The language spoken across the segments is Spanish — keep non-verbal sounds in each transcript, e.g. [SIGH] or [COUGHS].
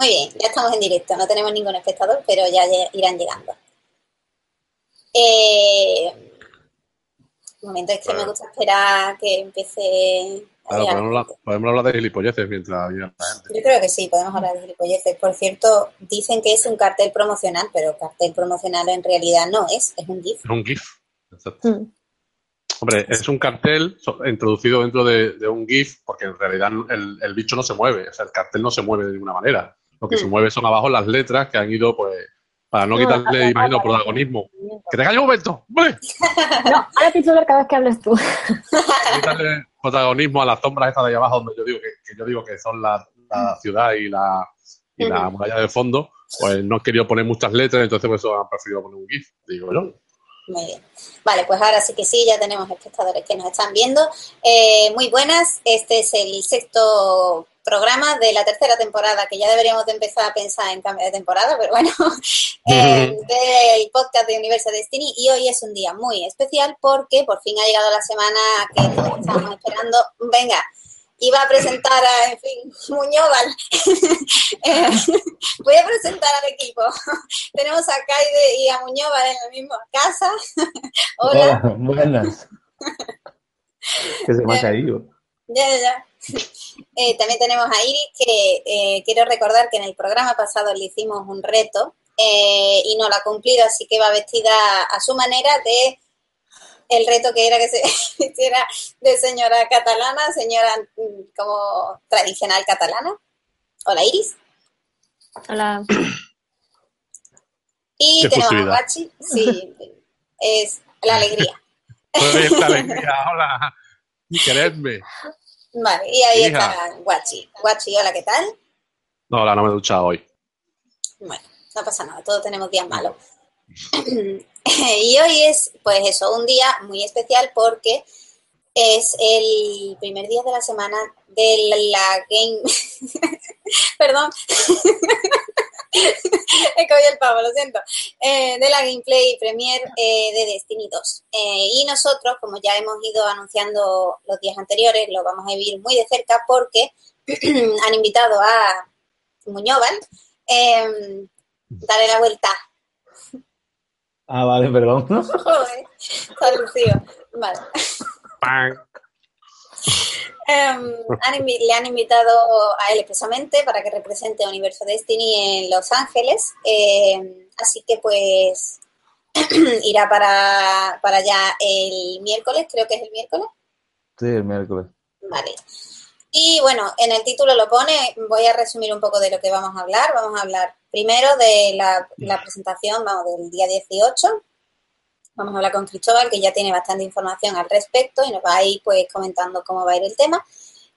Muy bien, ya estamos en directo, no tenemos ningún espectador, pero ya irán llegando. Eh, un momento, es que me gusta esperar que empiece. Claro, podemos, podemos, hablar de gilipolleces mientras la gente. Yo creo que sí, podemos hablar de gilipolleces. Por cierto, dicen que es un cartel promocional, pero cartel promocional en realidad no es, es un GIF. Es un GIF, exacto. Mm. Hombre, es un cartel introducido dentro de, un GIF, porque en realidad el, bicho no se mueve, o sea, el cartel no se mueve de ninguna manera. Lo que se mueve son abajo las letras que han ido, pues, para no, quitarle, imagino, protagonismo. ¡Que te calles un momento! ¡Hombre! No, ahora pienso ver cada vez que hables tú. quitarle protagonismo a las sombras estas de ahí abajo, donde yo digo que, yo digo que son la, ciudad y la, y la muralla de fondo, pues no he querido poner muchas letras, entonces por eso han preferido poner un GIF, digo yo. Muy bien. Vale, pues ahora sí que sí, ya tenemos espectadores que nos están viendo. Eh, muy buenas, este es el sexto programa de la tercera temporada, que ya deberíamos de empezar a pensar en cambio de temporada, pero bueno, [LAUGHS] eh, del podcast de Universo Destiny. Y hoy es un día muy especial porque por fin ha llegado la semana que todos estábamos esperando. Venga, iba a presentar a, en fin, Muñoval. [LAUGHS] Eh, voy a presentar al equipo. [LAUGHS] Tenemos a Kaide y a Muñoval en la misma casa. Hola. buenas. que se me ha caído. Ya, ya, ya. Eh, también tenemos a Iris, que eh, quiero recordar que en el programa pasado le hicimos un reto y no lo ha cumplido, así que va vestida a su manera de el reto que era que se [LAUGHS] hiciera de señora catalana, señora mm, como tradicional catalana. Hola, Iris. Hola. Y tenemos a Guachi, sí, es la alegría. Es la alegría, [LAUGHS] hola, queredme. Vale, y ahí está Guachi. Guachi, hola, ¿qué tal? No, hola, no me he duchado hoy. Bueno, no pasa nada, todos tenemos días malos. [CLEARS THROAT] y hoy es, pues eso, un día muy especial porque es el primer día de la semana de la game. [LAUGHS] Perdón. He cogido el pavo, lo siento. Eh, de la gameplay premier eh, de Destiny 2. Eh, y nosotros, como ya hemos ido anunciando los días anteriores, lo vamos a vivir muy de cerca porque [CLEARS THROAT] han invitado a Muñoval. darle la vuelta Ah, vale, perdón. [LAUGHS] Joder, Vale. Em, le han invitado a él expresamente para que represente a Universo Destiny en Los Ángeles. Em, así que pues [CLEARS THROAT] irá para, para allá el miércoles, creo que es el miércoles. Sí, el miércoles. Vale. Y bueno, en el título lo pone, voy a resumir un poco de lo que vamos a hablar. Vamos a hablar primero de la, presentación, vamos, del día 18. Vamos a hablar con Cristóbal, que ya tiene bastante información al respecto y nos va a ir pues comentando cómo va a ir el tema.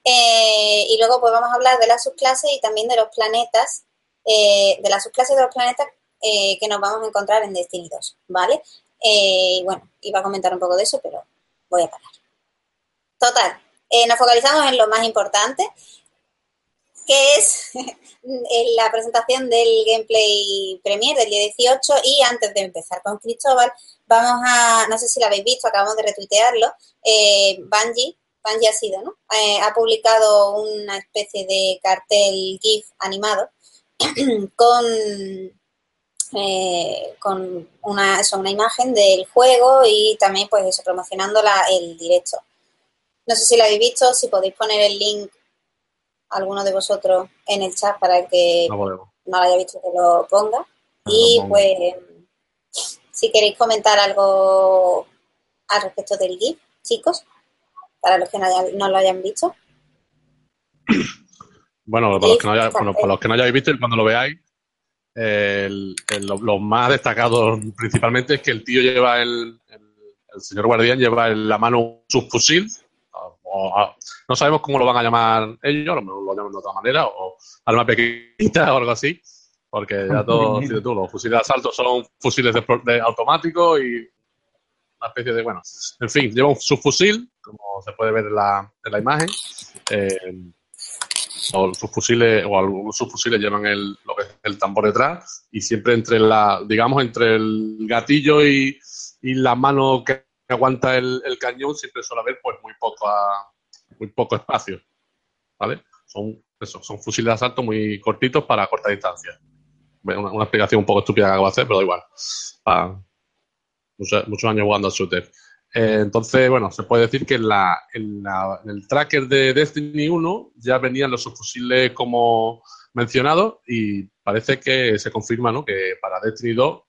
Eh, y luego pues vamos a hablar de las subclases y también de los planetas, eh, de las subclases de los planetas eh, que nos vamos a encontrar en Destiny 2, ¿vale? y bueno, iba a comentar un poco de eso, pero voy a parar. Total, nos focalizamos en lo más importante, que es [LAUGHS] la presentación del gameplay premier del día 18 y antes de empezar con Cristóbal, vamos a, no sé si lo habéis visto, acabamos de retuitearlo, eh, Bungie, Bungie ha sido, ¿no? Eh, ha publicado una especie de cartel GIF animado [CLEARS THROAT] con, eh, con una, una imagen del juego y también pues eso, promocionando el directo. No sé si lo habéis visto, si podéis poner el link alguno de vosotros en el chat para el que no, lo haya visto que lo ponga. y pues, si queréis comentar algo al respecto del GIF, chicos, para los que no, lo hayan visto. [COUGHS] Bueno, para los, que no los que no hayáis visto y cuando lo veáis, lo, más destacado principalmente es que el tío lleva el, el, señor guardián lleva en la mano fusil no sabemos cómo lo van a llamar ellos, lo lo llaman de otra manera, o arma pequeñita o algo así, porque ya [LAUGHS] todo, tú, los fusiles de asalto son fusiles de, automáticos y una especie de, bueno, en fin, lleva un subfusil, como se puede ver en la, en la imagen, eh, o sus fusiles, o algunos subfusiles llevan el, lo que es el tambor detrás, y siempre entre la, digamos, entre el gatillo y, y la mano que aguanta el, cañón siempre suele haber pues muy poco muy poco espacio. ¿Vale? Son eso, son fusiles de asalto muy cortitos para corta distancia. Una, explicación un poco estúpida que acabo de hacer, pero da igual. Pa- muchos, años jugando al shooter. Eh, entonces, bueno, se puede decir que en, la, en, la- en el tracker de Destiny 1 ya venían los subfusiles como mencionados y parece que se confirma ¿no? que para Destiny 2,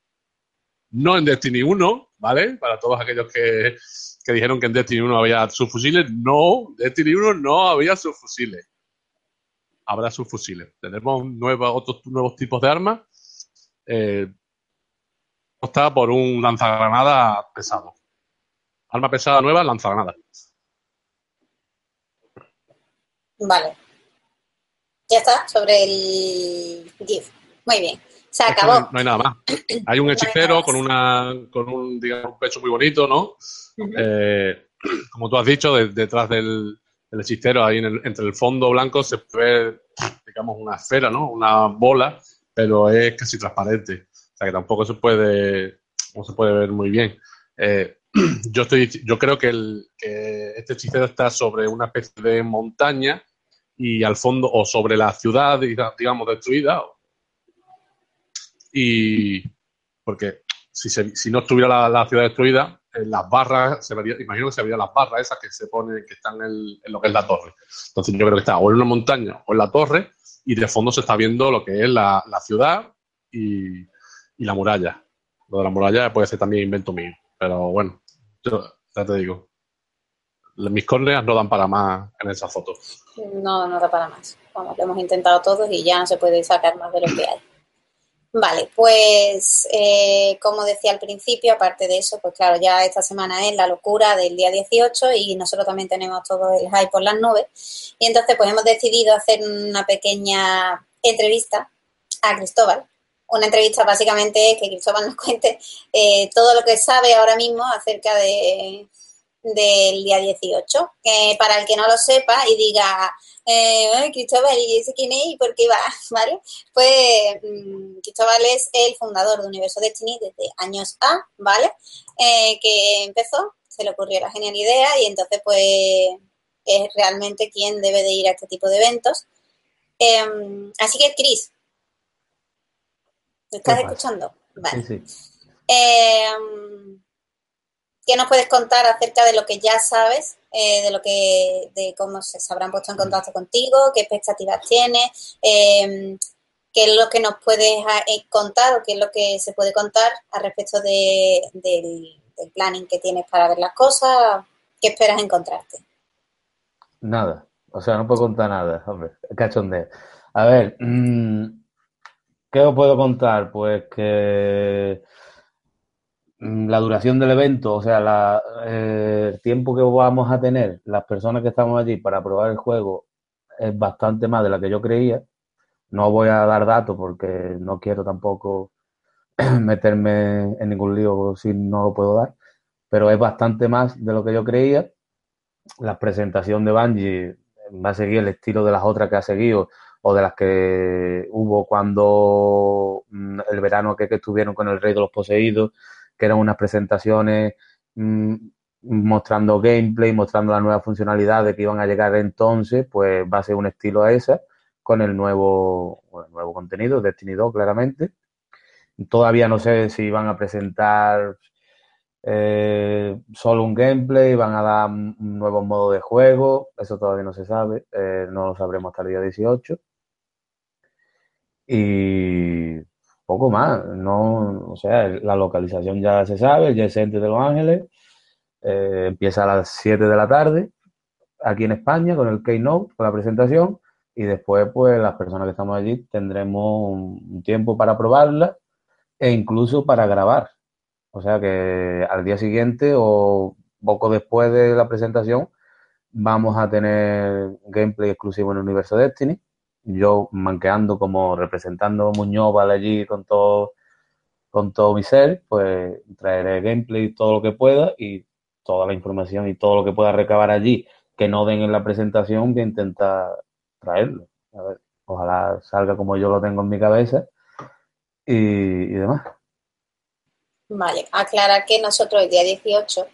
no en Destiny 1, ¿vale? Para todos aquellos que, que dijeron que en Destiny 1 había subfusiles, no, Destiny 1 no había subfusiles. Habrá subfusiles. Tenemos nuevos, otros nuevos tipos de armas. Eh, está por un lanzagranada pesado. Arma pesada nueva, lanzagranada. Vale. Ya está, sobre el GIF. Muy bien. Se acabó. No hay, no hay nada más. [CLEARS THROAT] Hay un hechicero con una con un, digamos, un pecho muy bonito, ¿no? Eh, [CLEARS THROAT] como tú has dicho, de- detrás del, del hechicero, ahí en el- entre el fondo blanco, se ve, digamos, una esfera, ¿no? Una bola, pero es casi transparente. O sea que tampoco se puede, no se puede ver muy bien. Eh, [CLEARS THROAT] yo estoy, yo creo que, el, que este hechicero está sobre una especie de montaña y al fondo, o sobre la ciudad, diga- digamos, destruida. Y porque si, si no estuviera la, ciudad destruida, en las barras, se vería, imagino que se verían las barras esas que se ponen, que están en, en lo que es la torre. Entonces yo creo que está o en una montaña o en la torre, y de fondo se está viendo lo que es la, la ciudad y, y la muralla. Lo de la muralla puede ser también invento mío, pero bueno, yo ya te digo, mis córneas no dan para más en esa foto. No, no da para más. Lo hemos intentado todos y ya no se puede sacar más de lo que hay. Vale, pues eh, como decía al principio, aparte de eso, pues claro, ya esta semana es la locura del día 18 y nosotros también tenemos todo el hype por las nubes. Y entonces pues hemos decidido hacer una pequeña entrevista a Cristóbal. Una entrevista básicamente es que Cristóbal nos [LAUGHS] cuente eh, todo lo que sabe ahora mismo acerca de, del día 18. Que para el que no lo sepa y diga, eh, "Ay, Cristóbal, ¿y ese quién es y por qué va? [LAUGHS] ¿Vale? Pues mm, Cristóbal es el fundador de Universo Destiny desde años A, ¿vale? Eh, que empezó, se le ocurrió la genial idea y entonces pues es realmente quien debe de ir a este tipo de eventos. Em, así que, Cris, ¿me estás escuchando? Vale. Sí, sí. ¿Qué nos puedes contar acerca de lo que ya sabes, eh, de lo que, de cómo se, habrán puesto en contacto contigo, qué expectativas tienes, eh, qué es lo que nos puedes ah, eh, contar o qué es lo que se puede contar al respecto de, del, del planning que tienes para ver las cosas, qué esperas encontrarte? Nada. O sea, no puedo contar nada, hombre. Cachondeo. A ver, mm, ¿qué os puedo contar? Pues que la duración del evento, o sea, eh, el tiempo que vamos a tener las personas que estamos allí para probar el juego es bastante más de la que yo creía. No voy a dar datos porque no quiero tampoco [CLEARS THROAT] meterme en ningún lío si no lo puedo dar, pero es bastante más de lo que yo creía. La presentación de Bungie va a seguir el estilo de las otras que ha seguido o de las que hubo cuando mm, el verano que, que estuvieron con el Rey de los Poseídos, que eran unas presentaciones mm, mostrando gameplay, mostrando las nuevas funcionalidades que iban a llegar entonces, pues va a ser un estilo a esa, con el nuevo, nuevo contenido, Destiny 2, claramente. Todavía no sé si van a presentar eh, solo un gameplay, van a dar un nuevo modo de juego, eso todavía no se sabe, eh, no lo sabremos hasta el día 18. Y poco más, no, o sea, la localización ya se sabe, el Center de Los Ángeles, eh, empieza a las 7 de la tarde, aquí en España, con el Keynote, con la presentación, y después, pues, las personas que estamos allí tendremos un tiempo para probarla e incluso para grabar. O sea que al día siguiente o poco después de la presentación vamos a tener gameplay exclusivo en el universo Destiny. Yo manqueando como representando Muñoz vale allí con todo, con todo mi ser, pues traeré gameplay todo lo que pueda y toda la información y todo lo que pueda recabar allí que no den en la presentación voy a intentar traerlo. A ver, ojalá salga como yo lo tengo en mi cabeza y, y demás. Vale, aclarar que nosotros el día 18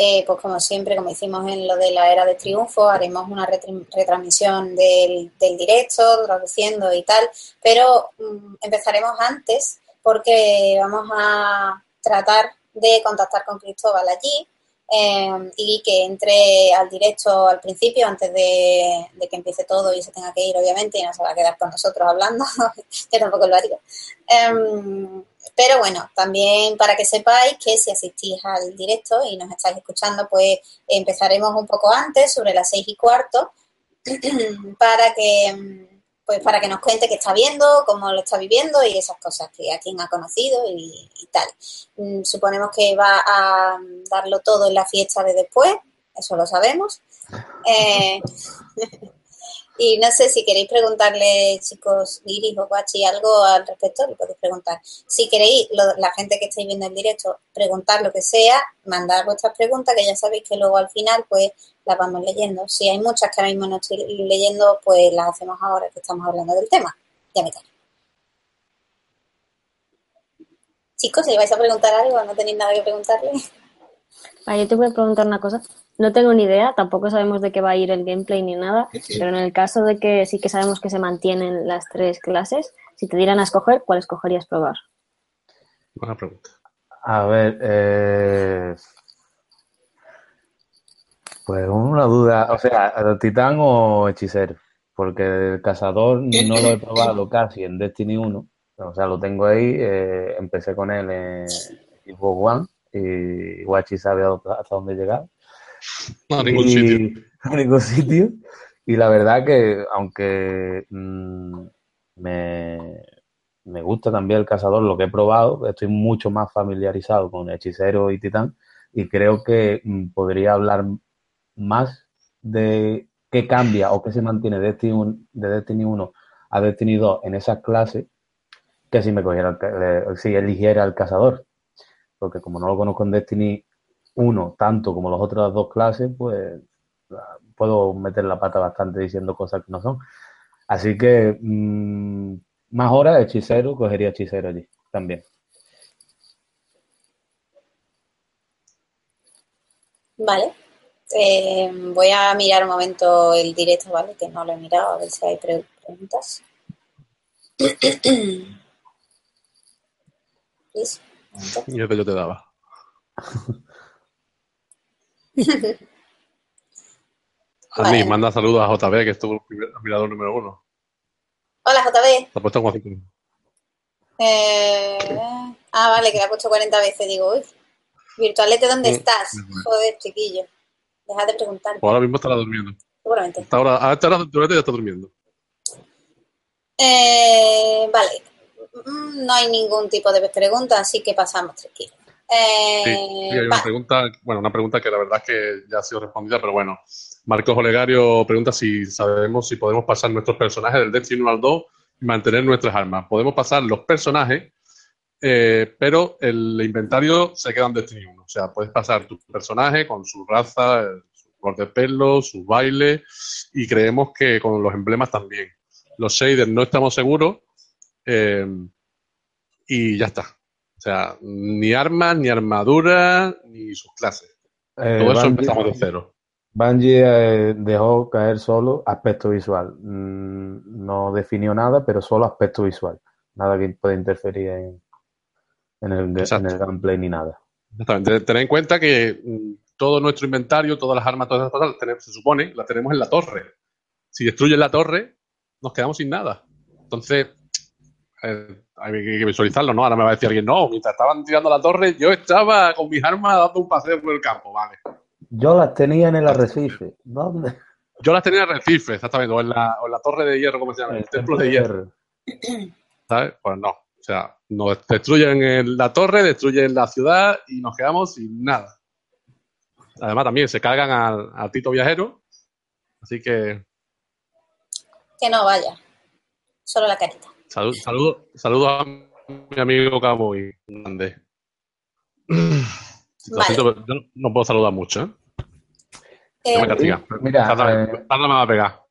eh, pues como siempre, como hicimos en lo de la era de triunfo, haremos una retransmisión del, directo, traduciendo y tal, pero mm, empezaremos antes porque vamos a tratar de contactar con Cristóbal allí eh, y que entre al directo al principio, antes de, que empiece todo y se tenga que ir, obviamente, y no se va a quedar con nosotros hablando, [LAUGHS] que tampoco lo haría. Em, pero bueno, también para que sepáis que si asistís al directo y nos estáis escuchando, pues empezaremos un poco antes, sobre las seis y cuarto, [CLEARS THROAT] para que pues para que nos cuente qué está viendo, cómo lo está viviendo y esas cosas, que a quién ha conocido y, tal. Mm, suponemos que va a darlo todo en la fiesta de después, eso lo sabemos. Eh, [LAUGHS] Y no sé si queréis preguntarle, chicos, Iris o Guachi, algo al respecto, le podéis preguntar. Si queréis, la gente que estáis viendo el directo, preguntar lo que sea, mandar vuestras preguntas, que ya sabéis que luego al final, pues, las vamos leyendo. Si hay muchas que ahora mismo no estoy leyendo, pues las hacemos ahora que estamos hablando del tema. Ya me cae. Chicos, si vais a preguntar algo, no tenéis nada que preguntarle. Ah, yo te voy a preguntar una cosa. No tengo ni idea, tampoco sabemos de qué va a ir el gameplay ni nada, pero en el caso de que sí que sabemos que se mantienen las tres clases, si te dieran a escoger, ¿cuál escogerías probar? Buena pregunta. A ver, eh... pues una duda, o sea, ¿titán o hechicero? Porque el cazador no lo he probado casi en Destiny 1, o sea, lo tengo ahí, eh, empecé con él en Xbox One y Guachi sabe hasta dónde llegar. No, [LAUGHS] a ningún sitio. [LAUGHS] A ningún sitio. Y la verdad que, aunque mm, me, me gusta también el cazador, lo que he probado, estoy mucho más familiarizado con hechicero y titán y creo que mm, podría hablar más de qué cambia o qué se mantiene de Destiny 1, de Destiny 1 a Destiny 2 en esas clases que si me cogiera, si eligiera el cazador. Porque como no lo conozco en Destiny uno tanto como las otras dos clases, pues puedo meter la pata bastante diciendo cosas que no son. Así que mm, más horas hechicero, cogería hechicero allí también. Vale. Eh, voy a mirar un momento el directo, ¿vale? Que no lo he mirado, a ver si hay preguntas. [COUGHS] Y es que yo te daba. [LAUGHS] mí manda saludos a JB, que estuvo el mirador número uno. Hola, JB. Te ha puesto como eh... Ah, vale, que le ha puesto 40 veces. Digo, uy, virtualete, ¿dónde estás? Joder, chiquillo. Deja de preguntar. Pues ahora mismo estará durmiendo. Seguramente. ahora, a esta hora ya está durmiendo. Eh, vale. Mm, no hay ningún tipo de pregunta, así que pasamos tranquilo. Eh, sí, hay una pregunta, bueno, una pregunta que la verdad es que ya ha sido respondida, pero bueno. Marcos Olegario pregunta si sabemos si podemos pasar nuestros personajes del Destiny 1 al 2 y mantener nuestras armas. Podemos pasar los personajes, eh, pero el inventario se queda en Destiny 1. O sea, puedes pasar tu personaje con su raza, su color de pelo, su baile, y creemos que con los emblemas también. Los shaders no estamos seguros, eh, y ya está. O sea, ni armas, ni armadura, ni sus clases. Eh, Todo eso empezamos de cero. Bungie eh, dejó caer solo aspecto visual. Mm, no definió nada, pero solo aspecto visual. Nada que pueda interferir en, el, gameplay ni nada. Exactamente. Tener en cuenta que mm, todo nuestro inventario, todas las armas, todas las cosas, se supone, las tenemos en la torre. Si destruyen la torre, nos quedamos sin nada. Entonces, eh, hay que visualizarlo, ¿no? Ahora me va a decir alguien, no, mientras estaban tirando la torre, yo estaba con mis armas dando un paseo por el campo, vale. Yo las tenía en el arrecife. ¿Dónde? Yo las tenía en el arrecife, exactamente, o en la, torre de hierro, como se llama, el, templo de hierro. ¿Sabes? Pues no. O sea, nos destruyen la torre, destruyen la ciudad y nos quedamos sin nada. Además, también se cargan al, Tito Viajero. Así que. Que no vaya. Solo la carita. Saludos saludo, a mi amigo Cabo y Grande. [CLEARS THROAT] Yo no puedo saludar mucho, ¿eh? no me eh, castiga. Mira, eh, me va a pegar.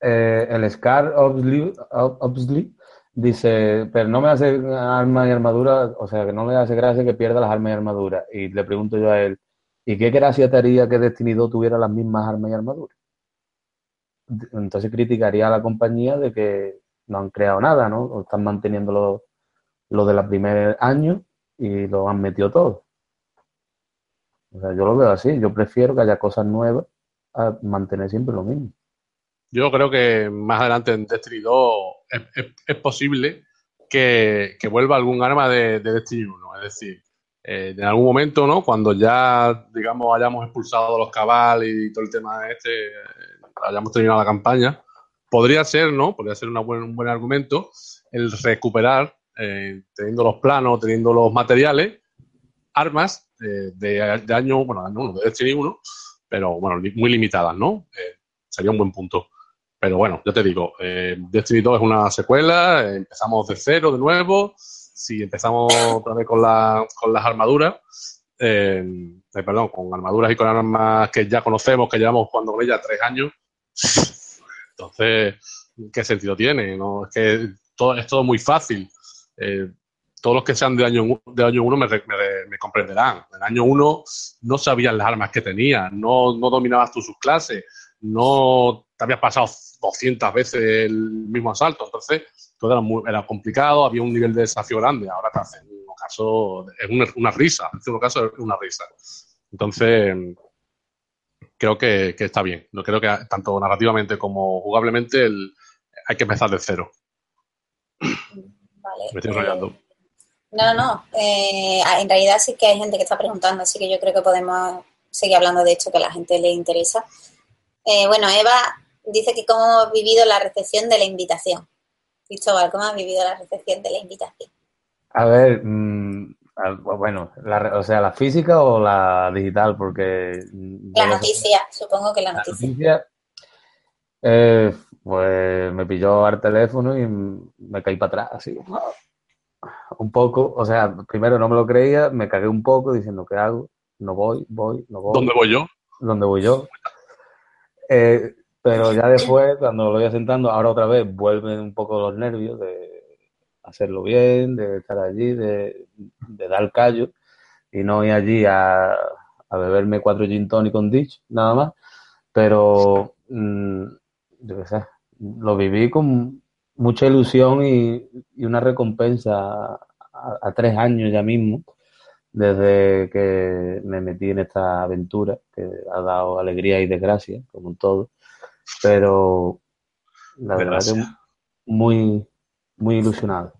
Eh, el Scar Obsley dice, pero no me hace arma y armadura, o sea, que no me hace gracia que pierda las armas y armadura. Y le pregunto yo a él, ¿Y qué gracia te haría que Destiny 2 tuviera las mismas armas y armaduras? Entonces criticaría a la compañía de que no han creado nada, ¿no? O están manteniendo lo, lo de la primer año y lo han metido todo. O sea, yo lo veo así. Yo prefiero que haya cosas nuevas a mantener siempre lo mismo. Yo creo que más adelante en Destiny 2 es, posible que, vuelva algún arma de, Destiny 1. Es decir, eh, en algún momento, ¿no? Cuando ya, digamos, hayamos expulsado los cabal y todo el tema de este, eh, hayamos terminado la campaña, podría ser, ¿no? Podría ser un buen argumento el recuperar, eh, teniendo los planos, teniendo los materiales, armas de, año, bueno, de Destiny 1, pero bueno, muy limitadas, ¿no? sería un buen punto. Pero bueno, ya te digo, eh, Destiny 2 es una secuela, eh, empezamos de cero de nuevo. Si empezamos otra vez con, con las armaduras, eh, eh, perdón, con armaduras y con armas que ya conocemos, que llevamos jugando con ellas tres años, entonces, ¿qué sentido tiene? No, es que todo, es todo muy fácil. todos los que sean de año, de año uno me, comprenderán. En año uno no sabías las armas que tenías, no, no dominabas tú sus clases, no te habías pasado 200 veces el mismo asalto. Entonces, todo era, muy, era complicado, había un nivel de desafío grande. Ahora te hacen, en un caso, es una, risa. En un caso, es una risa. Entonces, creo que, está bien. No creo que tanto narrativamente como jugablemente hay que empezar de cero. Vale. Me estoy enrollando. No, no. Eh, en realidad sí que hay gente que está preguntando, así que yo creo que podemos seguir hablando de hecho que a la gente le interesa. Eh, bueno, Eva dice que cómo ha vivido la recepción de la invitación. Cristóbal, ¿cómo ha vivido la recepción de la invitación? A ver, mm, bueno, o sea, la física o la digital, porque... La noticia, supongo que la noticia. La noticia eh, pues me pilló al teléfono y me caí para atrás, así. Un poco, o sea, primero no me lo creía, me cagué un poco diciendo, ¿qué hago? No voy, voy, no voy. ¿Dónde voy yo? ¿Dónde voy yo? Eh, pero ya después, cuando lo voy asentando, ahora otra vez vuelven un poco los nervios de hacerlo bien, de estar allí, de, dar callo y no ir allí a, beberme cuatro gin tonic con Ditch, nada más. Pero, mm, yo qué sé, lo viví con mucha ilusión y, una recompensa a, tres años ya mismo, desde que me metí en esta aventura que ha dado alegría y desgracia, como en todo pero la verdad es muy, muy ilusionado.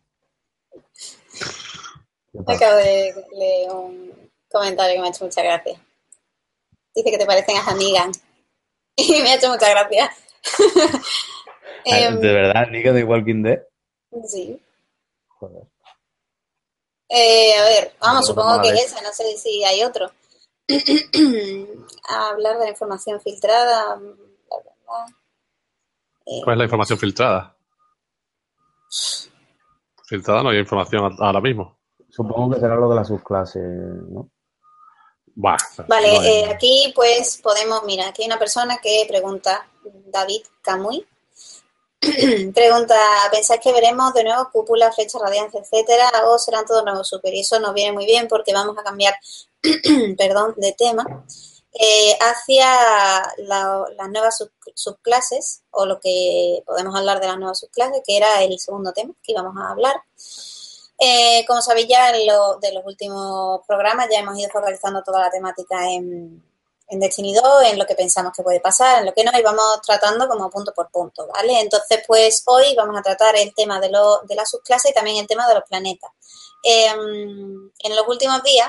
Acabo de leer un comentario que me ha hecho mucha gracia. Dice que te parecen a amigas. [LAUGHS] Y me ha hecho mucha gracia. [LAUGHS] Ah, ¿De em, verdad, Nika de Walking Dead? Sí. Joder. Eh, a ver, vamos, supongo que es ese, no sé si hay otro. [CLEARS THROAT] hablar de la información filtrada, ¿Cuál es la información filtrada? Filtrada no hay información ahora mismo. Supongo que será lo de las subclases, ¿no? vale, eh, aquí pues podemos, mira, aquí hay una persona que pregunta, David Camuy, [CLEARS THROAT] pregunta, ¿pensáis que veremos de nuevo cúpula, flecha, radiancia, etcétera, o serán todos nuevos super? Y eso nos viene muy bien porque vamos a cambiar, [CLEARS THROAT] perdón, de tema eh, hacia las nuevas subclases, o lo que podemos hablar de las nuevas subclases, que era el segundo tema que íbamos a hablar. Eh, como sabéis ya en lo, de los últimos programas ya hemos ido focalizando toda la temática en, en Destiny 2, en lo que pensamos que puede pasar, en lo que no, y vamos tratando como punto por punto, ¿vale? Entonces, pues hoy vamos a tratar el tema de, lo, de las subclases y también el tema de los planetas. Em, en los últimos días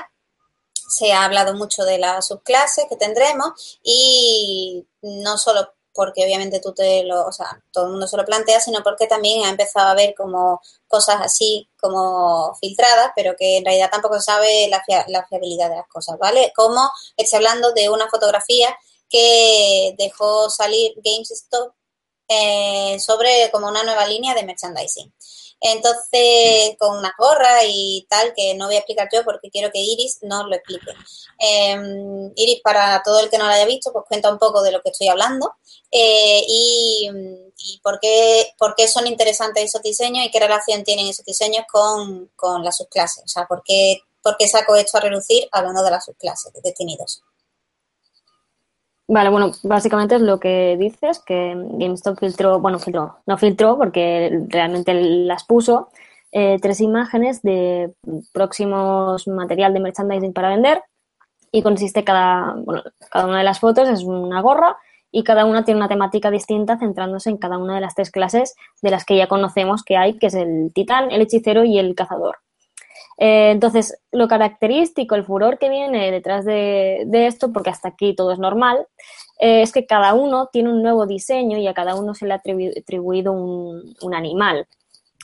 se ha hablado mucho de las subclases que tendremos y no solo porque obviamente tú te lo, o sea, todo el mundo se lo plantea, sino porque también ha empezado a ver como cosas así como filtradas, pero que en realidad tampoco sabe la, la fiabilidad de las cosas, ¿vale? Como estoy hablando de una fotografía que dejó salir GameStop eh, sobre como una nueva línea de merchandising. Entonces, con una gorra y tal, que no voy a explicar yo porque quiero que Iris nos lo explique. Em, Iris, para todo el que no lo haya visto, pues cuenta un poco de lo que estoy hablando eh, y, por, qué, por qué son interesantes esos diseños y qué relación tienen esos diseños con, con las subclases. O sea, por qué, por qué saco esto a relucir hablando de las subclases de Destiny Vale, bueno, básicamente es lo que dices, que GameStop filtró, bueno, filtró, no filtró porque realmente las puso, eh, tres imágenes de próximos material de merchandising para vender y consiste cada, bueno, cada una de las fotos es una gorra y cada una tiene una temática distinta centrándose en cada una de las tres clases de las que ya conocemos que hay, que es el titán, el hechicero y el cazador. Eh, entonces, lo característico, el furor que viene detrás de, esto, porque hasta aquí todo es normal, eh, es que cada uno tiene un nuevo diseño y a cada uno se le ha atribuido un, animal.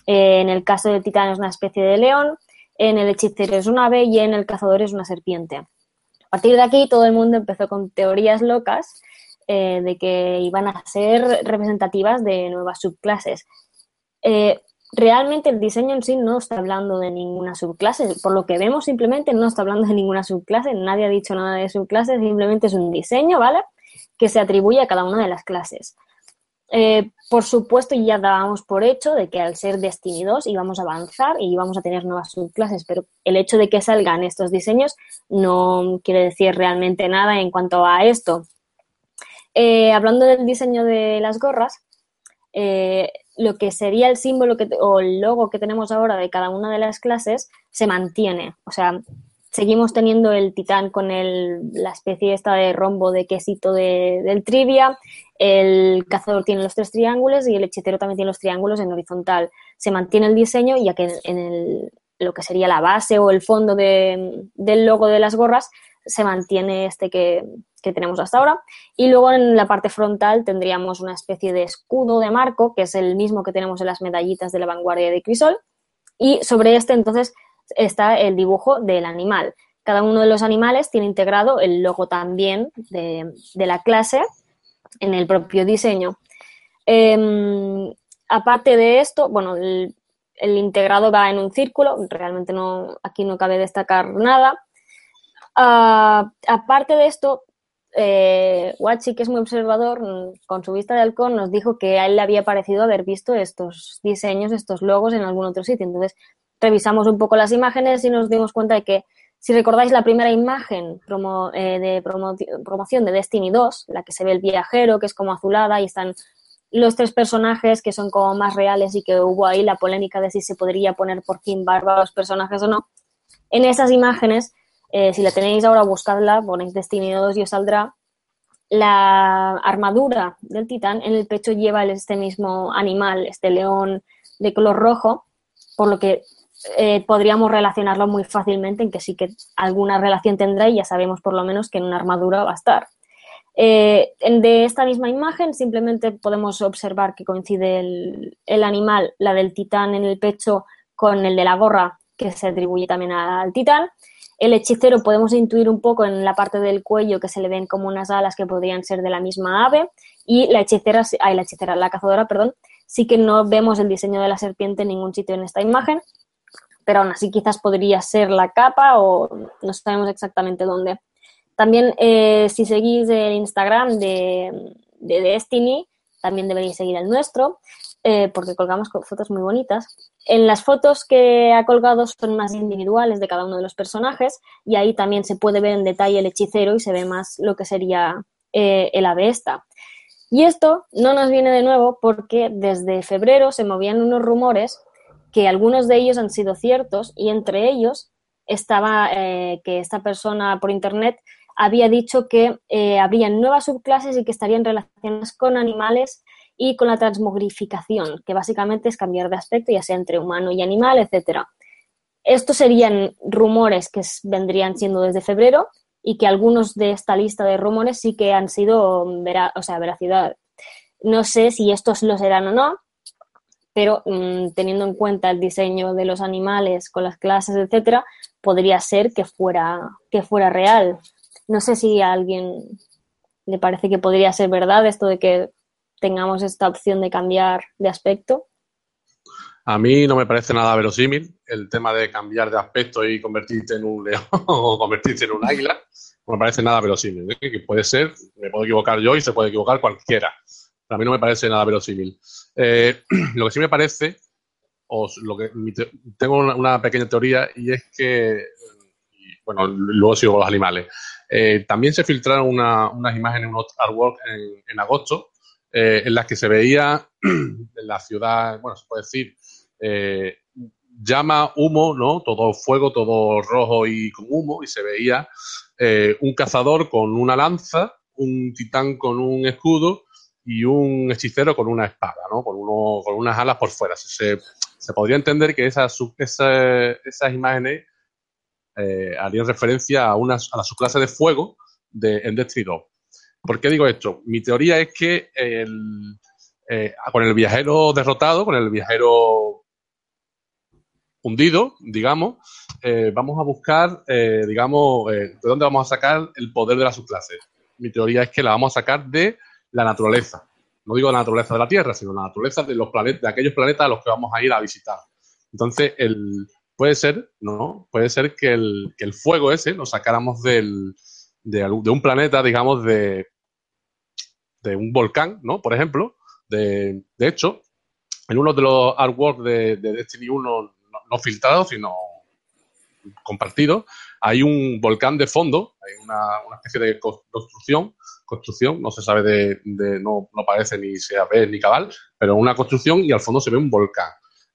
Eh, en el caso del titán es una especie de león, en el hechicero es un ave y en el cazador es una serpiente. A partir de aquí todo el mundo empezó con teorías locas de que iban a ser representativas de nuevas subclases realmente el diseño en sí no está hablando de ninguna subclase. Por lo que vemos, simplemente no está hablando de ninguna subclase. Nadie ha dicho nada de subclase, simplemente es un diseño, ¿vale? Que se atribuye a cada una de las clases. Eh, por supuesto, ya dábamos por hecho de que al ser Destiny 2 íbamos a avanzar y íbamos a tener nuevas subclases, pero el hecho de que salgan estos diseños no quiere decir realmente nada en cuanto a esto. Eh, hablando del diseño de las gorras, eh, lo que sería el símbolo que, o el logo que tenemos ahora de cada una de las clases se mantiene. O sea, seguimos teniendo el titán con el, la especie esta de rombo de quesito de, del trivia, el cazador tiene los tres triángulos y el hechicero también tiene los triángulos en horizontal. Se mantiene el diseño, ya que en el, lo que sería la base o el fondo de, del logo de las gorras se mantiene este que, que tenemos hasta ahora. Y luego en la parte frontal tendríamos una especie de escudo de marco, que es el mismo que tenemos en las medallitas de la vanguardia de Crisol. Y sobre este entonces está el dibujo del animal. Cada uno de los animales tiene integrado el logo también de, la clase en el propio diseño. Em, aparte de esto, bueno, el, integrado va en un círculo, realmente no, aquí no cabe destacar nada. Ah, aparte de esto, eh, Wachi, que es muy observador, mm, con su vista de halcón, nos dijo que a él le había parecido haber visto estos diseños, estos logos en algún otro sitio. Entonces, revisamos un poco las imágenes y nos dimos cuenta de que, si recordáis la primera imagen eh, de promoción de Destiny 2, la que se ve el viajero, que es como azulada, y están los tres personajes que son como más reales y que hubo ahí la polémica de si se podría poner por fin barba a los personajes o no. En esas imágenes eh, si la tenéis ahora, buscadla, ponéis Destiny 2 y os saldrá. La armadura del titán en el pecho lleva este mismo animal, este león de color rojo, por lo que eh, podríamos relacionarlo muy fácilmente en que sí que alguna relación tendrá y ya sabemos por lo menos que en una armadura va a estar. Eh, de esta misma imagen simplemente podemos observar que coincide el, el, animal, la del titán en el pecho, con el de la gorra que se atribuye también al titán el hechicero podemos intuir un poco en la parte del cuello que se le ven como unas alas que podrían ser de la misma ave y la hechicera, ay, la hechicera, la cazadora, perdón, sí que no vemos el diseño de la serpiente en ningún sitio en esta imagen, pero aún así quizás podría ser la capa o no sabemos exactamente dónde. También eh, si seguís el Instagram de, de Destiny, también deberéis seguir el nuestro. Eh, porque colgamos fotos muy bonitas. En las fotos que ha colgado son más individuales de cada uno de los personajes y ahí también se puede ver en detalle el hechicero y se ve más lo que sería eh, el ave esta. Y esto no nos viene de nuevo porque desde febrero se movían unos rumores que algunos de ellos han sido ciertos y entre ellos estaba eh, que esta persona por internet había dicho que habrían nuevas subclases y que estarían relacionadas con animales y con la transmogrificación, que básicamente es cambiar de aspecto, ya sea entre humano y animal, etcétera. Estos serían rumores que vendrían siendo desde febrero y que algunos de esta lista de rumores sí que han sido, o sea, veracidad. No sé si estos lo serán o no, pero mm, teniendo en cuenta el diseño de los animales con las clases, etcétera, podría ser que fuera, que fuera real. No sé si a alguien le parece que podría ser verdad esto de que tengamos esta opción de cambiar de aspecto? A mí no me parece nada verosímil el tema de cambiar de aspecto y convertirte en un león [LAUGHS] o convertirte en un águila. No me parece nada verosímil. ¿eh? Que puede ser, me puedo equivocar yo y se puede equivocar cualquiera. a mí no me parece nada verosímil. Eh, [CLEARS THROAT] lo que sí me parece, o lo que tengo una, pequeña teoría y es que bueno, luego sigo con los animales. Eh, también se filtraron unas imágenes, unos artwork en, en agosto, eh, en las que se veía [CLEARS THROAT] en la ciudad, bueno, se puede decir, eh, llama, humo, ¿no? Todo fuego, todo rojo y con humo, y se veía un cazador con una lanza, un titán con un escudo y un hechicero con una espada, ¿no? Con, uno, con unas alas por fuera. Se, se podría entender que esas, esas imágenes eh, harían referencia a, una, a la subclase de fuego de, en Destiny 2. ¿Por qué digo esto? Mi teoría es que eh, con el viajero derrotado, con el viajero hundido, digamos, eh, vamos a buscar, digamos, de dónde vamos a sacar el poder de la subclase. Mi teoría es que la vamos a sacar de la naturaleza. No digo la naturaleza de la Tierra, sino la naturaleza de los planetas, de aquellos planetas a los que vamos a ir a visitar. Entonces, el, puede ser, ¿no? Puede ser que el, que el fuego ese lo sacáramos del, de, un planeta, digamos, de, de un volcán, ¿no? Por ejemplo. De, de hecho, en uno de los artworks de, de Destiny 1, no, no filtrados, sino compartidos, hay un volcán de fondo, hay una, una especie de construcción, construcción, no se sabe de, de no, no, parece ni sea ver ni cabal, pero una construcción y al fondo se ve un volcán.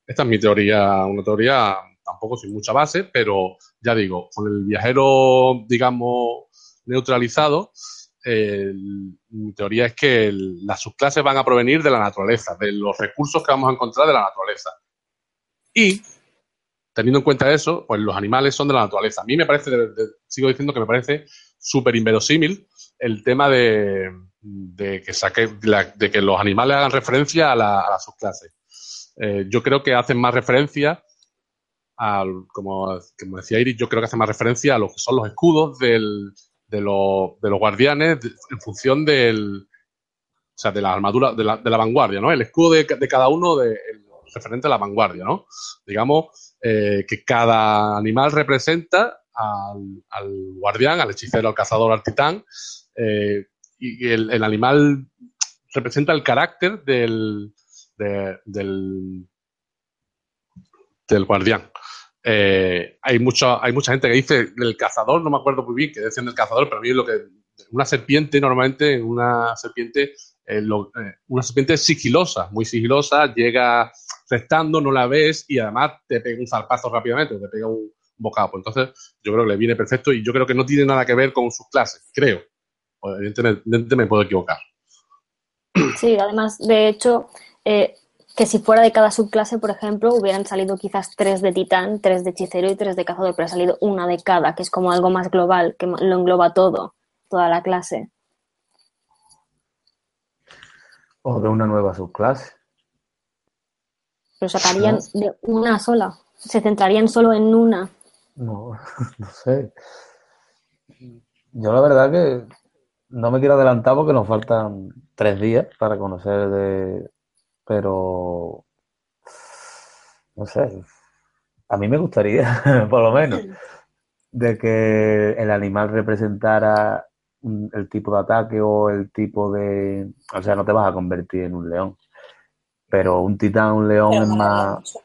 Esta es mi teoría, una teoría tampoco sin mucha base, pero ya digo, con el viajero, digamos, neutralizado, mi teoría es que las subclases van a provenir de la naturaleza, de los recursos que vamos a encontrar de la naturaleza. Y, teniendo en cuenta eso, pues los animales son de la naturaleza. A mí me parece, sigo diciendo que me parece súper inverosímil el tema de, que saque, de, que los animales hagan referencia a la, a subclase. Eh, yo creo que hacen más referencia como, decía Iris, yo creo que hace más referencia a lo que son los escudos del, de, los, de los guardianes en función del, o sea, de la armadura, de la, de la vanguardia, ¿no? El escudo de, de cada uno de, referente a la vanguardia, ¿no? Digamos eh, que cada animal representa al, al, guardián, al hechicero, al cazador, al titán, eh, y el, el, animal representa el carácter del, del, del guardián. Eh, hay, mucha, hay mucha gente que dice del cazador, no me acuerdo muy bien qué decían del cazador, pero a mí lo que. Una serpiente, normalmente, una serpiente, eh, eh, una serpiente sigilosa, muy sigilosa, llega restando, no la ves y además te pega un zarpazo rápidamente, te pega un, bocado. Pues entonces, yo creo que le viene perfecto y yo creo que no tiene nada que ver con sus clases, creo. Evidentemente, me puedo equivocar. Sí, además, de hecho, que si fuera de cada subclase, por ejemplo, hubieran salido quizás tres de titán, tres de hechicero y tres de cazador, pero ha salido una de cada, que es como algo más global, que lo engloba todo, toda la clase. O de una nueva subclase. Pero sacarían de una sola. Se centrarían solo en una. No, [LAUGHS] no sé. Yo la verdad que no me quiero adelantar porque nos faltan tres días para conocer de, pero no sé, a mí me gustaría, [LAUGHS] por lo menos, [LAUGHS] de que el animal representara el tipo de ataque o el tipo de... O sea, no te vas a convertir en un león, pero un titán, un león es más...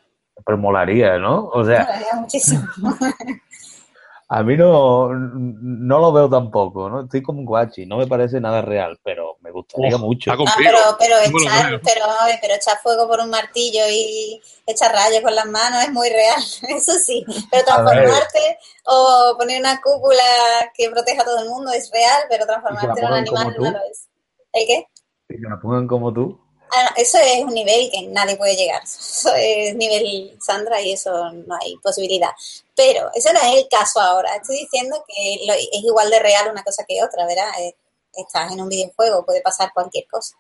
Pero molaría, ¿no? O sea... muchísimo. [LAUGHS] A mí no, no lo veo tampoco, ¿no? Estoy como un guachi, no me parece nada real, pero me gustaría mucho. Ah, pero, pero, echar, pero, pero echar fuego por un martillo y echar rayos con las manos es muy real, [LAUGHS] eso sí. Pero transformarte o poner una cúpula que proteja a todo el mundo es real, pero transformarte en un animal no lo es. ¿El qué? Que me pongan como tú. Ah, eso es un nivel que nadie puede llegar. [LAUGHS] Eso es nivel Sandra y eso no hay posibilidad. Pero ese no es el caso ahora. Estoy diciendo que es igual de real una cosa que otra, ¿verdad? Eh, estás en un videojuego, puede pasar cualquier cosa.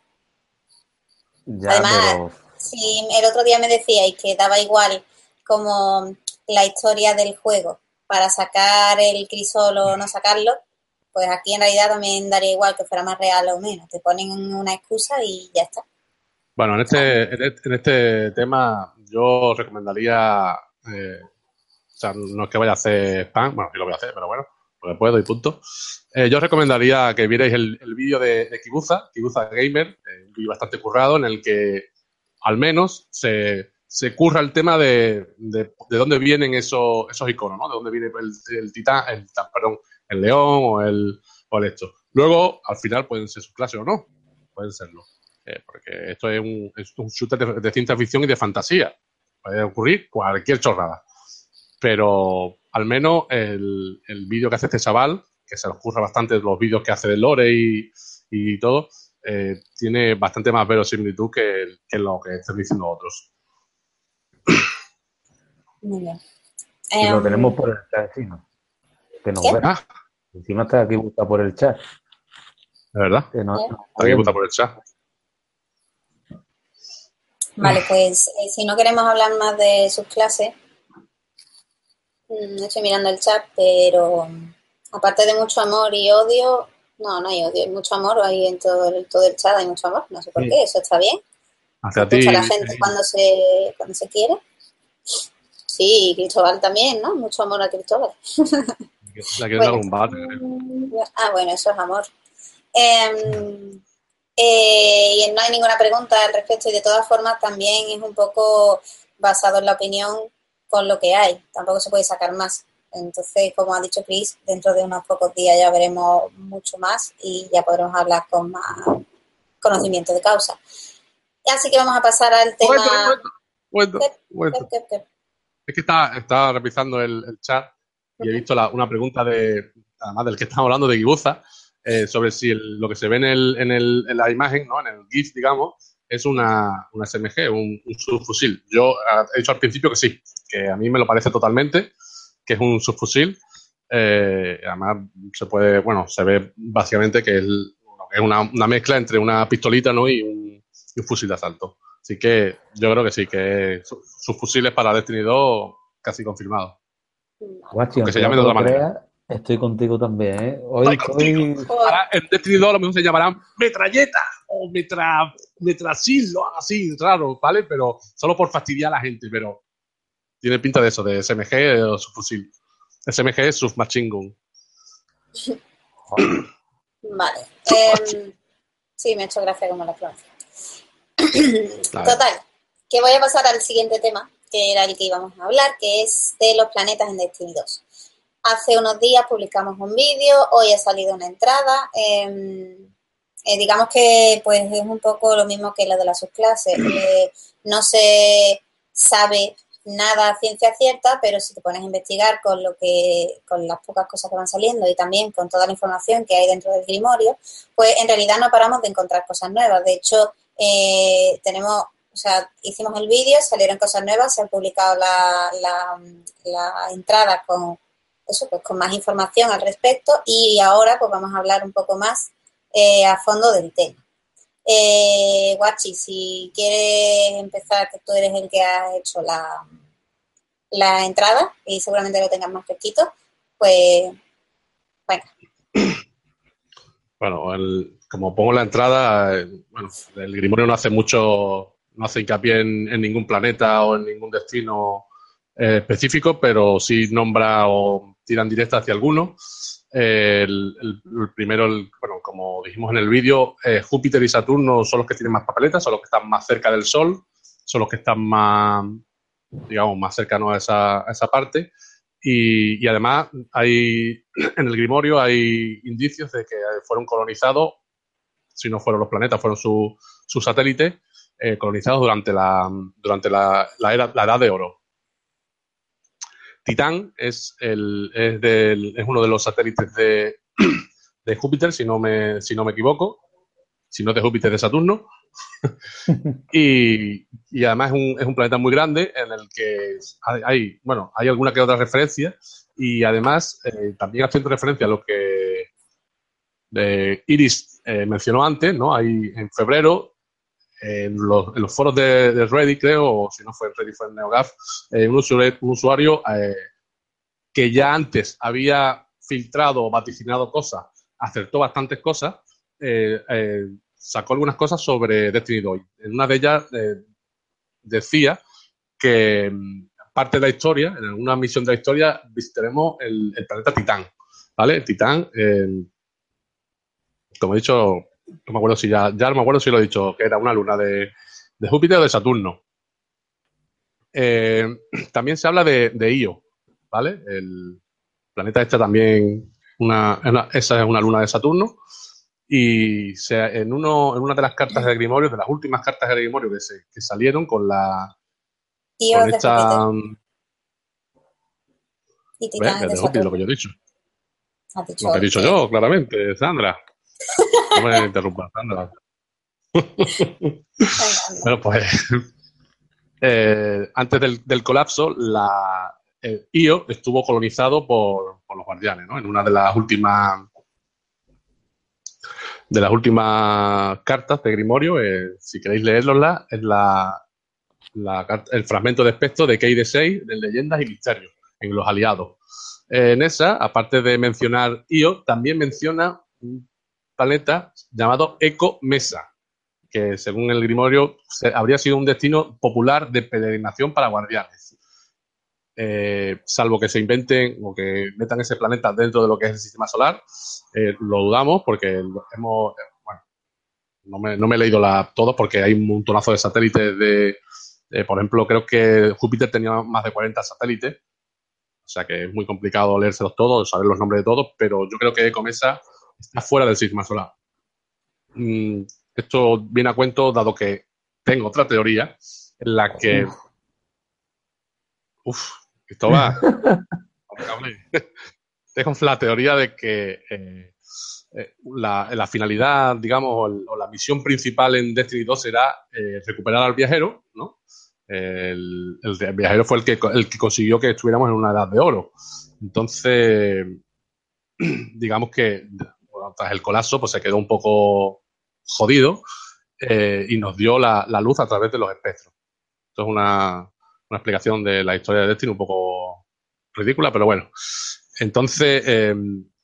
Además, si el otro día me decíais que daba igual como la historia del juego para sacar el crisol o no sacarlo, pues aquí en realidad también daría igual que fuera más real o menos. Te ponen una excusa y ya está. Bueno, en este, en este tema yo recomendaría, eh, o sea, no es que vaya a hacer spam, bueno, sí lo voy a hacer, pero bueno, porque puedo y punto. Eh, yo recomendaría que vierais el, el vídeo de, Kibuza, Kibuza Gamer, eh, vídeo bastante currado en el que al menos se, se curra el tema de, de, dónde vienen esos, esos iconos, ¿no? De dónde viene el, titán, el, perdón, el león o el, o el esto. Luego, al final, pueden ser sus clases o no. Pueden serlo. Eh, porque esto es un, es un shooter de, ciencia ficción y de fantasía. Puede ocurrir cualquier chorrada. Pero al menos el, el vídeo que hace este chaval, que se le ocurra bastante los vídeos que hace de Lore y, y todo, eh, tiene bastante más verosimilitud que, que lo que están diciendo otros. Muy bien. Y lo em, tenemos por el chat encima. Que nos ve. Ah. Encima está aquí gusta por el chat. ¿De verdad? Que no, aquí gusta por el chat. Vale, pues eh, si no queremos hablar más de sus clases, no mm, estoy mirando el chat, pero aparte de mucho amor y odio, no, no hay odio, hay mucho amor hay en todo el, todo el chat, hay mucho amor, no sé por qué, eso está bien. Hacia ti. la gente cuando se, cuando se quiere. Sí, Cristóbal también, ¿no? Mucho amor a Cristóbal. La quiero dar un Ah, bueno, eso es amor. Em, eh, y no hay ninguna pregunta al respecto y de todas formas también es un poco basado en la opinión con lo que hay. Tampoco se puede sacar más. Entonces, como ha dicho Chris, dentro de unos pocos días ya veremos mucho más y ya podremos hablar con más conocimiento de causa. Así que vamos a pasar al tema. Es que estaba, revisando el, chat y he visto una pregunta de, además del que estamos hablando, de Gibuza, eh, sobre si lo que se ve en, el, en, el, en, la imagen, ¿no? en el GIF, digamos, es una, una SMG, un, un, subfusil. Yo he dicho al principio que sí, que a mí me lo parece totalmente, que es un subfusil. Eh, además, se puede, bueno, se ve básicamente que es, una, una, mezcla entre una pistolita ¿no? y, un, y un fusil de asalto. Así que yo creo que sí, que sus fusiles para Destiny 2 casi confirmado. Aunque se llame de otra manera. Estoy contigo también, ¿eh? Hoy estoy... Ahora, en Destiny 2 a lo mejor se llamarán metralleta o metra, metrasil o algo así, raro, ¿vale? Pero solo por fastidiar a la gente, pero tiene pinta de eso, de SMG o subfusil. SMG es submachine gun. [LAUGHS] Vale. Eh, sí, me ha hecho gracia como la pronuncia. Total, que voy a pasar al siguiente tema, que era el que íbamos a hablar, que es de los planetas en Destiny 2. Hace unos días publicamos un vídeo, hoy ha salido una entrada. Em, eh, digamos que pues es un poco lo mismo que la de las subclases. Eh, no se sabe nada a ciencia cierta, pero si te pones a investigar con lo que, con las pocas cosas que van saliendo y también con toda la información que hay dentro del grimorio, pues en realidad no paramos de encontrar cosas nuevas. De hecho, eh, tenemos, o sea, hicimos el vídeo, salieron cosas nuevas, se ha publicado la, la, entrada con eso, pues con más información al respecto y ahora pues vamos a hablar un poco más eh, a fondo del tema. Eh, Guachi, si quieres empezar, que tú eres el que ha hecho la, la entrada y seguramente lo tengas más fresquito, pues bueno. Bueno, el, como pongo la entrada, eh, bueno, el Grimorio no hace mucho, no hace hincapié en, ningún planeta o en ningún destino eh, específico, pero sí nombra o tiran directa hacia alguno. Eh, el, primero, bueno, como dijimos en el vídeo, Júpiter y Saturno son los que tienen más papeletas, son los que están más cerca del Sol, son los que están más, digamos, más cercanos a esa, a esa parte. Y, y, además hay [CLEARS THROAT] en el Grimorio hay indicios de que fueron colonizados si no fueron los planetas, fueron sus su satélites eh, colonizados durante, la, durante la, la, era, la edad de oro. Titán es, el, es, del, es uno de los satélites de, [CLEARS THROAT] de, Júpiter, si no, me, si no me equivoco, si no de Júpiter, de Saturno. [LAUGHS] y, y, además es un, es un, planeta muy grande en el que hay, bueno, hay alguna que otra referencia y además eh, también haciendo referencia a lo que de Iris eh, mencionó antes, ¿no? Hay en febrero, en los, foros de, de, Reddit, creo, o si no fue en Reddit, fue en NeoGAF, eh, un usuario, eh, que ya antes había filtrado o vaticinado cosas, acertó bastantes cosas, sacó algunas cosas sobre Destiny 2. En una de ellas decía que mm, parte de la historia, en alguna misión de la historia, visitaremos el, el planeta Titán. ¿Vale? Titán, como he dicho, no me acuerdo si ya, ya no me acuerdo si lo he dicho, que era una luna de, Júpiter o de Saturno. Eh, [CLEARS THROAT] también se habla de, de, Io, ¿vale? El planeta este también, una, esa es una luna de Saturno. Y en, uno, en una de las cartas de Grimorio, de las últimas cartas de Grimorio que, se, que salieron con la. Io con esta, y lo que yo he dicho. lo que he dicho yo, claramente, Sandra. [LAUGHS] No me interrumpas, Sandra. [LAUGHS] bueno, pues eh, antes del, colapso, la, Io estuvo colonizado por, los guardianes, ¿no? En una de las últimas de las últimas cartas de Grimorio, eh, si queréis leerlosla, es la, el fragmento de aspecto de Key de 6 de Leyendas y Misterios en los aliados. en esa, aparte de mencionar Io, también menciona un planeta llamado Eco Mesa, que según el Grimorio habría sido un destino popular de peregrinación para guardianes. Eh, salvo que se inventen o que metan ese planeta dentro de lo que es el sistema solar, eh, lo dudamos porque hemos, bueno, no me, no me he leído la, todos porque hay un montonazo de satélites de, por ejemplo, creo que Júpiter tenía más de 40 satélites, o sea que es muy complicado leérselos todos, saber los nombres de todos, pero yo creo que Ecomesa está fuera del sistema solar. Mm, esto viene a cuento dado que tengo otra teoría en la que... Uf, esto va... [LAUGHS] tengo la teoría de que eh, eh, la, finalidad, digamos, o, la misión principal en Destiny 2 será eh, recuperar al viajero, ¿no? El, viajero fue el que, el que consiguió que estuviéramos en una edad de oro. Entonces, [CLEARS THROAT] digamos que el colapso, pues se quedó un poco jodido eh, y nos dio la, luz a través de los espectros. Esto es una, explicación de la historia de Destiny un poco ridícula, pero bueno. Entonces, eh,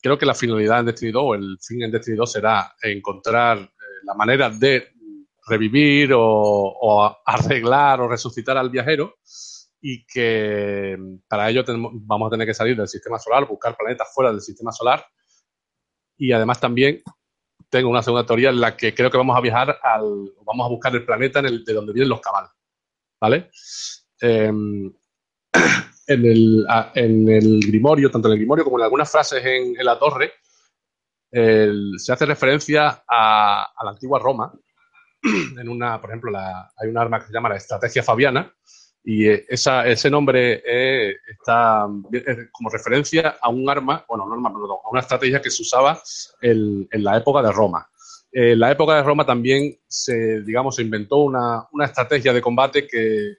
creo que la finalidad en Destiny 2 o el fin en Destiny 2 será encontrar eh, la manera de revivir o, arreglar o resucitar al viajero y que para ello vamos a tener que salir del sistema solar, buscar planetas fuera del sistema solar y además también tengo una segunda teoría en la que creo que vamos a viajar al, vamos a buscar el planeta en el, de donde vienen los cabal, ¿vale? Em, [CLEARS THROAT] en, el, en, el, Grimorio, tanto en el Grimorio como en algunas frases en, la torre, se hace referencia a, la antigua Roma. [CLEARS THROAT] En una, por ejemplo, hay un arma que se llama la estrategia fabiana, y eh, esa, ese nombre eh, está como referencia a un arma, bueno, no arma, perdón, a una estrategia que se usaba en, la época de Roma. En la época de Roma también se, digamos, se inventó una, una estrategia de combate que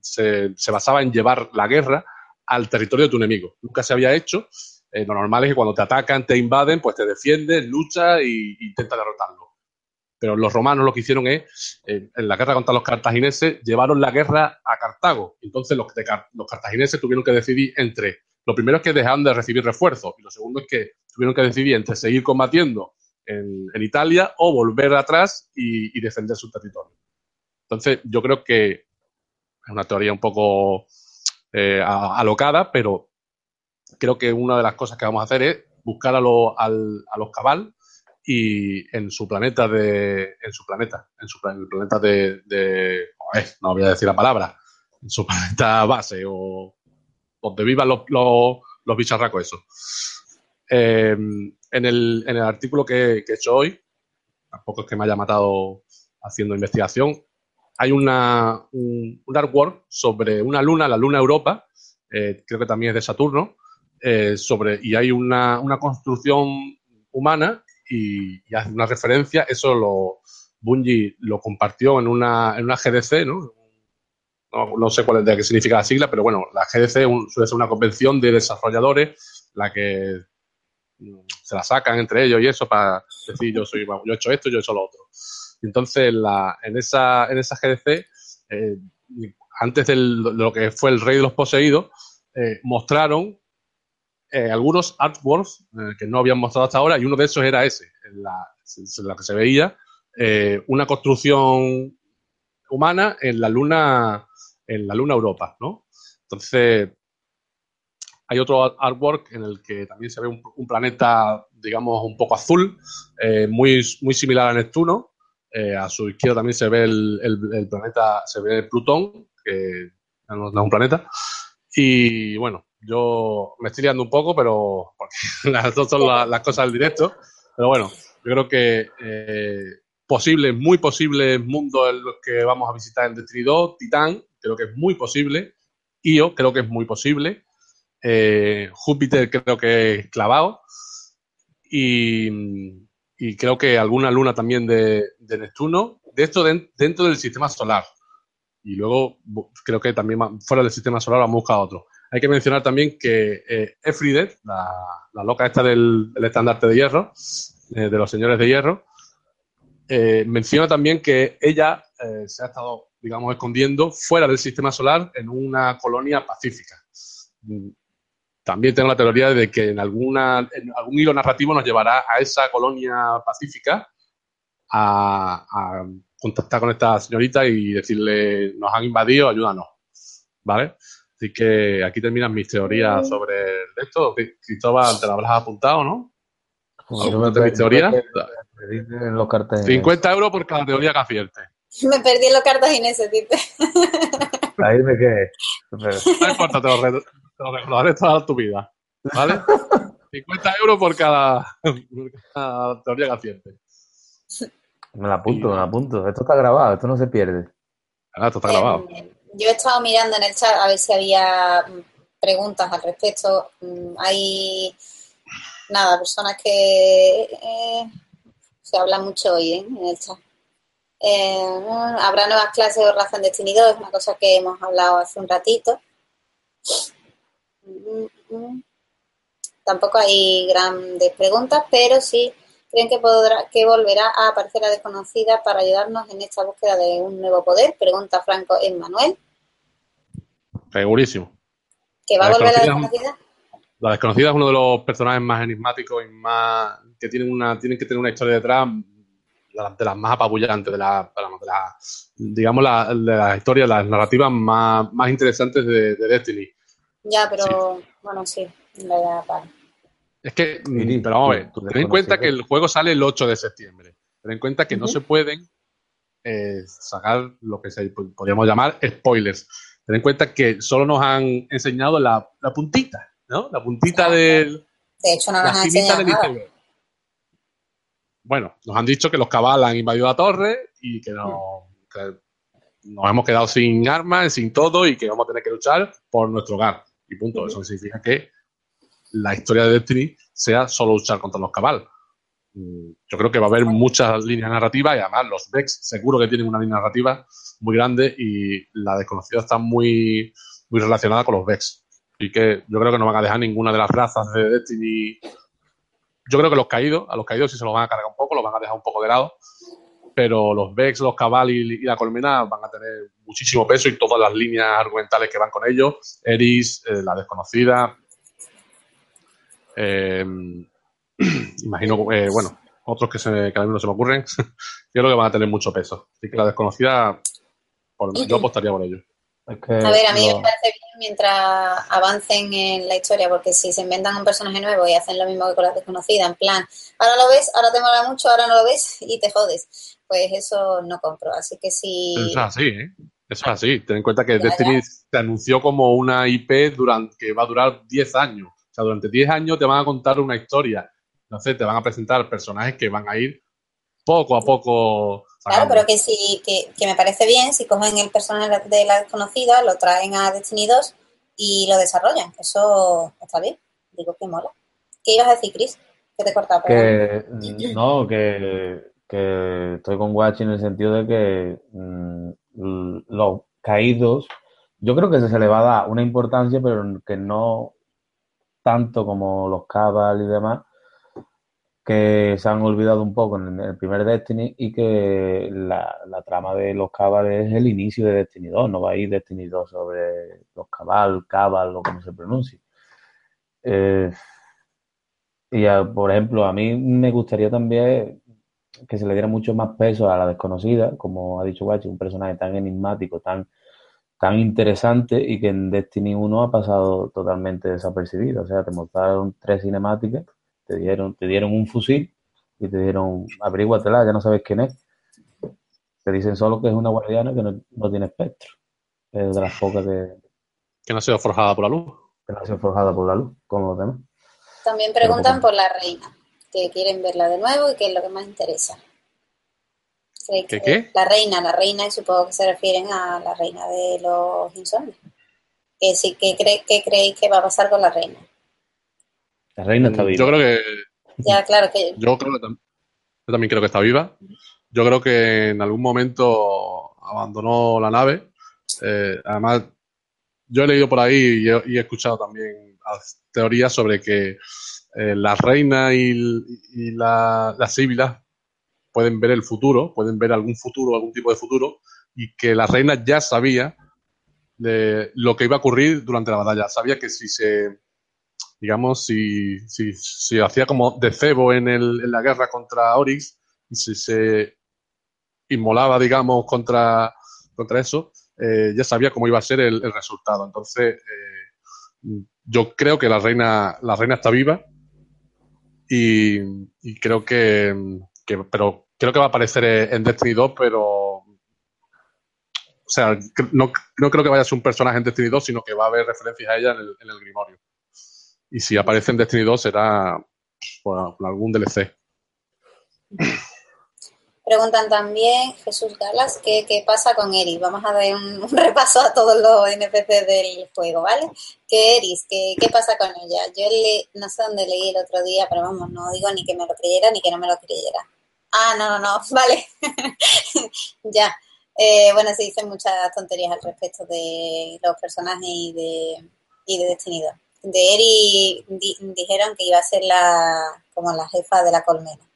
se, se, basaba en llevar la guerra al territorio de tu enemigo. Nunca se había hecho. Eh, lo normal es que cuando te atacan, te invaden, pues te defiendes, luchas e intentas derrotarlo. Pero los romanos lo que hicieron es, eh, en la guerra contra los cartagineses, llevaron la guerra a Cartago. Entonces los, los cartagineses tuvieron que decidir entre, lo primero es que dejaron de recibir refuerzos y lo segundo es que tuvieron que decidir entre seguir combatiendo en, Italia o volver atrás y, defender su territorio. Entonces yo creo que es una teoría un poco eh, alocada, pero creo que una de las cosas que vamos a hacer es buscar a, a los cabal y en su planeta de en su planeta en su el planeta de, no voy a decir la palabra en su [LAUGHS] planeta base o donde vivan los, los, bicharracos eso. Em, en, el, en el artículo que, he hecho hoy tampoco es que me haya matado haciendo investigación hay una, un, artwork sobre una luna, la luna Europa, eh, creo que también es de Saturno, eh, sobre, y hay una, una construcción humana y, hace una referencia, eso lo Bungie lo compartió en una, en una GDC, ¿no? ¿no? sé cuál es de qué significa la sigla, pero bueno, la GDC suele ser una convención de desarrolladores, la que mm, se la sacan entre ellos y eso para decir yo soy yo he hecho esto, yo he hecho lo otro. Entonces, la, en, esa, en esa GDC, eh, antes de lo que fue el rey de los poseídos, eh, mostraron eh, algunos artworks eh, que no habían mostrado hasta ahora y uno de esos era ese, en la, que se veía eh, una construcción humana en la luna en la luna Europa, ¿no? Entonces hay otro artwork en el que también se ve un, planeta, digamos, un poco azul, muy, muy similar a Neptuno. a su izquierda también se ve el, el, planeta, se ve Plutón, que no, es un planeta. Y bueno, yo me estoy liando un poco, pero porque [LAUGHS] las dos son las cosas del directo. Pero bueno, yo creo que eh, posible, muy posible mundo en los que vamos a visitar en Destiny 2, Titán, creo que es muy posible. Io, creo que es muy posible. Eh, Júpiter, creo que es clavado. Y, creo que alguna luna también de, Neptuno. De esto dentro del sistema solar. Y luego creo que también fuera del sistema solar vamos a buscar otro. Hay que mencionar también que eh, Efridet, la, loca esta del, estandarte de hierro, eh, de los señores de hierro, eh, menciona también que ella eh, se ha estado, digamos, escondiendo fuera del sistema solar en una colonia pacífica. Mm, también tengo la teoría de que en, alguna, en algún hilo narrativo nos llevará a esa colonia pacífica a, contactar con esta señorita y decirle, nos han invadido, ayúdanos. ¿Vale? Así que aquí terminan mis teorías sobre esto. Cristóbal, te lo habrás apuntado, ¿no? mis teorías? en los cartas 50 euros por cada teoría que acierte. Me perdí en los cartas Inés, dice. Ahí me quedé. No importa, te lo, te lo recordaré toda tu vida. ¿Vale? [LAUGHS] 50 euros por cada, teoría que acierte. Me la apunto, me la apunto. Esto está grabado, esto no se pierde. Ah, esto está grabado. Eh, yo he estado mirando en el chat a ver si había preguntas al respecto. Mm, hay, nada, personas que eh, se habla mucho hoy ¿eh? en el chat. Eh, habrá nuevas clases de raza en Destiny 2, es una cosa que hemos hablado hace un ratito. Tampoco hay grandes preguntas, pero sí creen que, podrá, que volverá a aparecer la desconocida para ayudarnos en esta búsqueda de un nuevo poder. Pregunta Franco Emmanuel. Segurísimo. ¿Que va a volver la desconocida? La desconocida es uno de los personajes más enigmáticos y más que tienen una tienen que tener una historia detrás de las más apabullantes, de la, digamos la, de las historias, las narrativas más, más interesantes de, Destiny. Ya, pero bueno, sí, la Es que, mm, pero vamos a ver, ten en cuenta que el juego sale el 8 de septiembre. Ten en cuenta que no se pueden eh, sacar lo que se podríamos llamar spoilers. Ten en cuenta que solo nos han enseñado la, la puntita ¿no? La puntita del. De hecho, no nos han enseñado nada. Bueno, nos han dicho que los cabales han invadido la torre y que, no, nos hemos quedado sin armas, sin todo y que vamos a tener que luchar por nuestro hogar. Y punto. Eso significa que la historia de Destiny sea solo luchar contra los cabal. Mm, yo creo que va a haber muchas líneas narrativas y además los Vex seguro que tienen una línea narrativa muy grande y la desconocida está muy, muy relacionada con los Vex. Y que yo creo que no van a dejar ninguna de las razas de Destiny. Yo creo que los caídos, a los caídos sí se los van a cargar un poco, los van a dejar un poco de lado. Pero los Vex, los Cabal y, la Colmena van a tener muchísimo peso y todas las líneas argumentales que van con ellos. Eris, eh, la desconocida. Eh, [CLEARS THROAT] imagino, eh, bueno, otros que, se, que a mí no se me ocurren. [LAUGHS] yo creo que van a tener mucho peso. Así que la desconocida, yo apostaría por ellos a ver, a mí me parece bien mientras avancen en la historia, porque si se inventan un personaje nuevo y hacen lo mismo que con la desconocida, en plan, ahora lo ves, ahora te mola mucho, ahora no lo ves [LAUGHS] y te jodes, pues eso no compro. Así que si. Eso es así, ¿eh? Eso es así. Ten en cuenta que Destiny se anunció como una IP durante, que va a durar 10 años. O sea, durante 10 años te van a contar una historia. Entonces te van a presentar personajes que van a ir poco a poco Claro, pero que sí, que, me parece bien si cogen el personaje de la desconocida, lo traen a Destiny 2 y lo desarrollan. Eso está bien. Digo que mola. ¿Qué ibas a decir, Chris? Que te cortaba. Que, no, que, estoy con Watch en el sentido de que mm, los caídos, yo creo que se le va a dar una importancia, pero que no tanto como los Cabal y demás, que se han olvidado un poco en el primer Destiny y que la, trama de los Cabal es el inicio de Destiny 2, no va a ir Destiny 2 sobre los Cabal, Cabal o como se pronuncie. Eh, y por ejemplo, a mí me gustaría también que se le diera mucho más peso a la desconocida, como ha dicho Guachi, un personaje tan enigmático, tan, tan interesante y que en Destiny 1 ha pasado totalmente desapercibido. O sea, te mostraron tres cinemáticas te dieron, te dieron un fusil y te dieron, averíguatela, ya no sabes quién es. Te dicen solo que es una guardiana que no, tiene espectro. Es de las pocas que, Que no ha sido forjada por la luz. que no ha sido forjada por la luz, como los demás. También preguntan por la reina, que quieren verla de nuevo y que es lo que más interesa. ¿Creéis ¿Qué, qué? La reina, la reina, y supongo que se refieren a la reina de los insomnios. Que sí, que cree, que creéis que va a pasar con la reina. La reina está viva. Yo creo que Ya, claro que Yo creo que tam- yo también creo que está viva. Yo creo que en algún momento abandonó la nave. Eh, además, yo he leído por ahí y he, y he escuchado también teorías sobre que eh, la reina y, y la, las síbilas pueden ver el futuro, pueden ver algún futuro, algún tipo de futuro, y que la reina ya sabía de lo que iba a ocurrir durante la batalla. Sabía que si se, digamos, si, si, hacía como de cebo en, el, en la guerra contra Oryx y si se inmolaba, digamos, contra, contra eso, eh, ya sabía cómo iba a ser el, resultado. Entonces, eh, yo creo que la reina, la reina está viva y, y creo que, que- pero creo que va a aparecer en Destiny 2, pero o sea, no, no creo que vaya a ser un personaje en Destiny 2, sino que va a haber referencias a ella en el, en el Grimorio. Y si aparece en Destiny 2 será por, por algún DLC. preguntan también, Jesús Galas, ¿qué, pasa con Eris? Vamos a dar un, repaso a todos los NPC del juego, ¿vale? ¿Qué Eris? ¿Qué, qué pasa con ella? Yo no sé dónde leí el otro día, pero vamos, no digo ni que me lo creyera ni que no me lo creyera. Ah, no, no, no, [LAUGHS] vale. [LAUGHS] ya. Eh, bueno, se dicen muchas tonterías al respecto de los personajes y de, y de Destiny 2. De Eri di- dijeron que iba a ser la como la jefa de la colmena.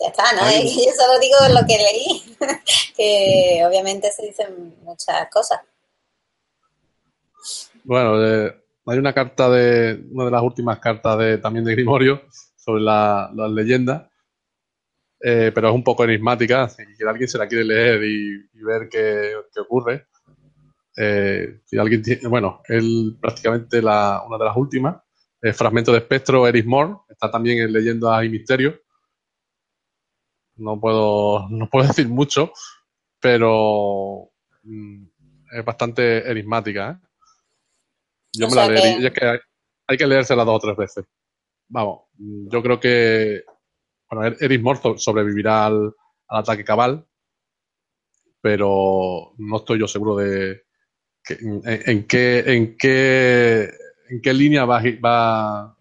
Ya está, ¿no? [LAUGHS] Yo solo digo lo que leí, que obviamente se dicen muchas cosas. Bueno, eh, hay una carta de, una de las últimas cartas de, también de Grimorio sobre la- las leyendas, eh, pero es un poco enigmática, si alguien se la quiere leer y, ver qué, qué ocurre. eh, si alguien tiene, bueno, él prácticamente la, una de las últimas, eh, Fragmento de Espectro, Eris Morn, está también en Leyendas y Misterios. No puedo, no puedo [LAUGHS] decir mucho, pero mm, es bastante enigmática, ¿eh? Yo O me la leería, que- y es que hay, hay que leérsela dos o tres veces. Vamos, yo creo que bueno, Er- Eris Morn so- sobrevivirá al, al ataque cabal, pero no estoy yo seguro de que- en, en qué en qué en qué línea va a, ir- va,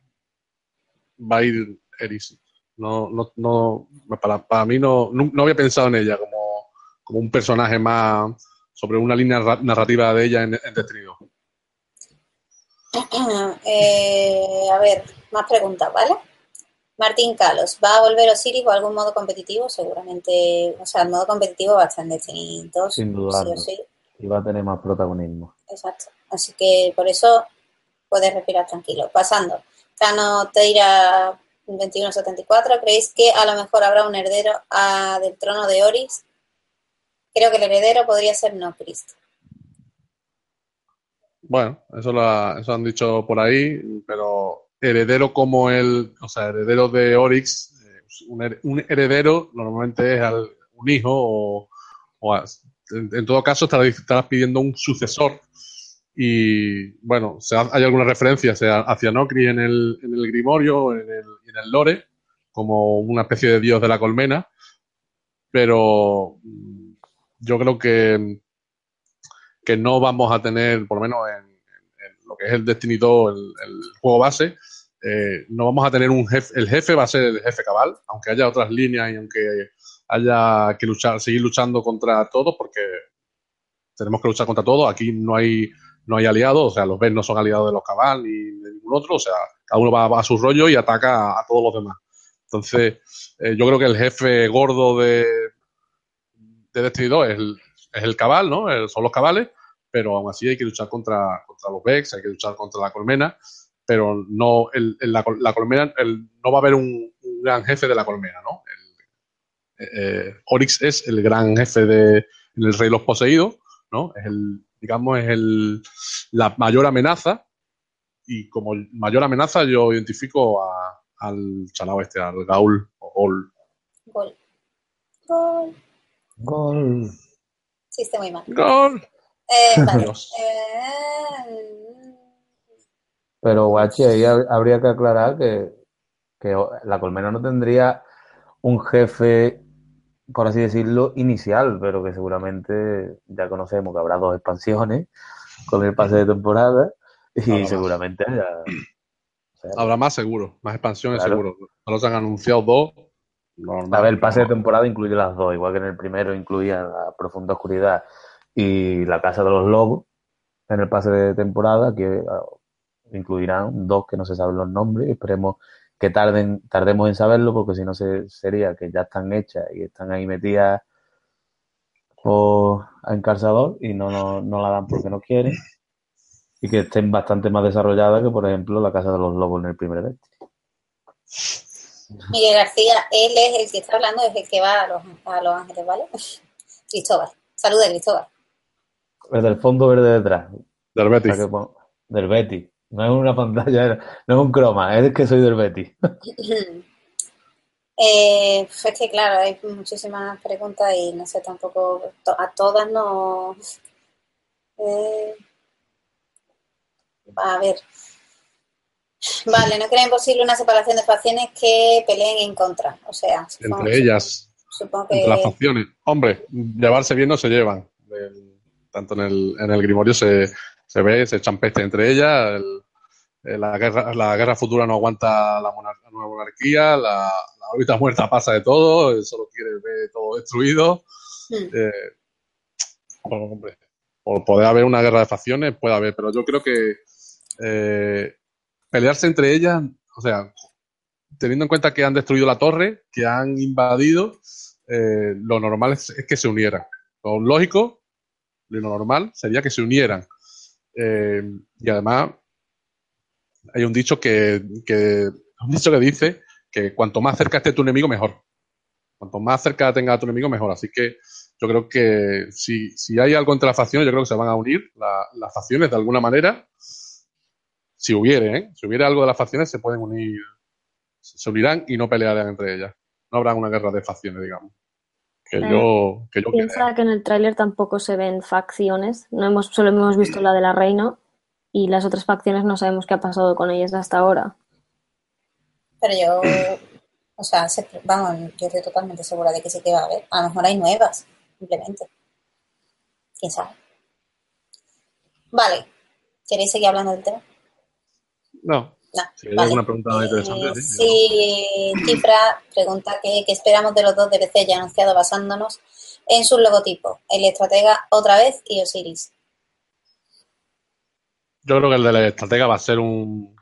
va a ir Eris. No, no, no, para, para mí no, no, no había pensado en ella como, como un personaje más sobre una línea ra- narrativa de ella en, en Destiny 2. [CLEARS THROAT] Eh, a ver, más preguntas, ¿vale? Martín Calos, ¿va a volver Osiris o algún modo competitivo? Seguramente, o sea, el modo competitivo va a estar en Destiny 2, Sin sí o sí, Y va a tener más protagonismo. exacto. Así que por eso puedes respirar tranquilo. Pasando, Cano Teira 2174, ¿creéis que a lo mejor habrá un heredero a- del trono de Oris? Creo que el heredero podría ser no Cristo. Bueno, eso lo ha- eso han dicho por ahí, pero heredero como el, o sea, heredero de Oryx, eh, un, her- un heredero normalmente es al- un hijo o, a- en, todo caso estarás, pidiendo un sucesor. Y bueno, o sea, hay alguna referencia sea, hacia Nocris en el, en el Grimorio, en el, en el Lore, como una especie de dios de la colmena, pero mm, yo creo que que no vamos a tener, por lo menos en, lo que es el Destiny 2, el, juego base, eh, no vamos a tener un jefe, el jefe va a ser el jefe cabal, aunque haya otras líneas y aunque haya que luchar, seguir luchando contra todos, porque tenemos que luchar contra todos, aquí no hay, no hay aliados, o sea, los Ben no son aliados de los cabal ni de ningún otro, o sea, cada uno va, a su rollo y ataca a, todos los demás. Entonces, eh, yo creo que el jefe gordo de, de Destiny 2 es el, es el cabal, ¿no? El- son los cabales, pero aún así hay que luchar contra, contra los Vex, hay que luchar contra la colmena, pero no, el, el- la, col- la colmena, el- no va a haber un, un gran jefe de la colmena, ¿no? El- eh, eh, Oryx es el gran jefe de en el Rey de los Poseídos, ¿no? Es el, digamos, es el, la mayor amenaza, y como mayor amenaza yo identifico a- al chalao este, al Gaul o Gol. Gol. Gol. Gol. Chiste muy mal. ¡Gol! Eh, [LAUGHS] vale. Eh, Pero, guachi, ahí hab- habría que aclarar que, que la colmena no tendría un jefe, por así decirlo, inicial, pero que seguramente ya conocemos que habrá dos expansiones con el pase de temporada y Habrá más. seguramente haya... [CLEARS THROAT] o sea, Habrá más seguro, más expansiones Claro. seguro. Solo se han anunciado dos. Normal. A ver, el pase de temporada incluye las dos, igual que en el primero incluía la profunda oscuridad y la casa de los lobos. En el pase de temporada, que ah, incluirán dos que no se saben los nombres. Esperemos que tarden, tardemos en saberlo, porque si no se, sería que ya están hechas y están ahí metidas por a encarsador y no, no, no la dan porque no quieren. Y que estén bastante más desarrolladas que, por ejemplo, la casa de los lobos en el primer Destiny. Miguel García, él es el que está hablando, es el que va a los, a los Ángeles, ¿vale? [LAUGHS] Cristóbal. Saluda, Cristóbal. El del fondo verde detrás, Del O Betis. sea que pon- del Betis. No es una pantalla, no es un croma, es que soy del Betis. [LAUGHS] Eh, es que claro, hay muchísimas preguntas y no sé tampoco, to- a todas no... Eh, va a ver. Vale, no creen posible una separación de facciones que peleen en contra. O sea, supongo, Entre ellas, supongo que... entre las facciones. Hombre, llevarse bien no se llevan. El- tanto en el, en el Grimorio se, se ve, se echan peste entre ellas. el- eh, la, guerra, la guerra futura no aguanta la, monar- la nueva monarquía. La, la órbita muerta pasa de todo. él Solo quiere ver todo destruido. Hmm. Eh, bueno, hombre, por poder haber una guerra de facciones, puede haber, pero yo creo que eh, pelearse entre ellas, o sea, teniendo en cuenta que han destruido la torre, que han invadido, eh, lo normal es, es que se unieran. Lo lógico, lo normal sería que se unieran. Eh, y además, hay un dicho que, que, un dicho que dice que cuanto más cerca esté tu enemigo, mejor. Cuanto más cerca tenga a tu enemigo, mejor. Así que yo creo que si, si hay algo entre las facciones, yo creo que se van a unir la- las facciones de alguna manera. Si hubiere, ¿eh? Si hubiera algo de las facciones, se pueden unir, se unirán y no pelearán entre ellas. No habrá una guerra de facciones, digamos. Que Eh, yo, que yo Piensa que en el tráiler tampoco se ven facciones. No hemos, solo hemos visto la de la reina y las otras facciones no sabemos qué ha pasado con ellas hasta ahora. Pero yo, o sea, se- vamos, yo estoy totalmente segura de que sí que va a haber. A lo mejor hay nuevas, simplemente. ¿Quién sabe? Vale. ¿Queréis seguir hablando del tema? No. Hay vale. alguna pregunta interesante, Eh, sí. sí, Cifra pregunta que, esperamos de los dos DLC ya anunciados basándonos en sus logotipos. El estratega otra vez y Osiris. Yo creo que el de la estratega va a ser un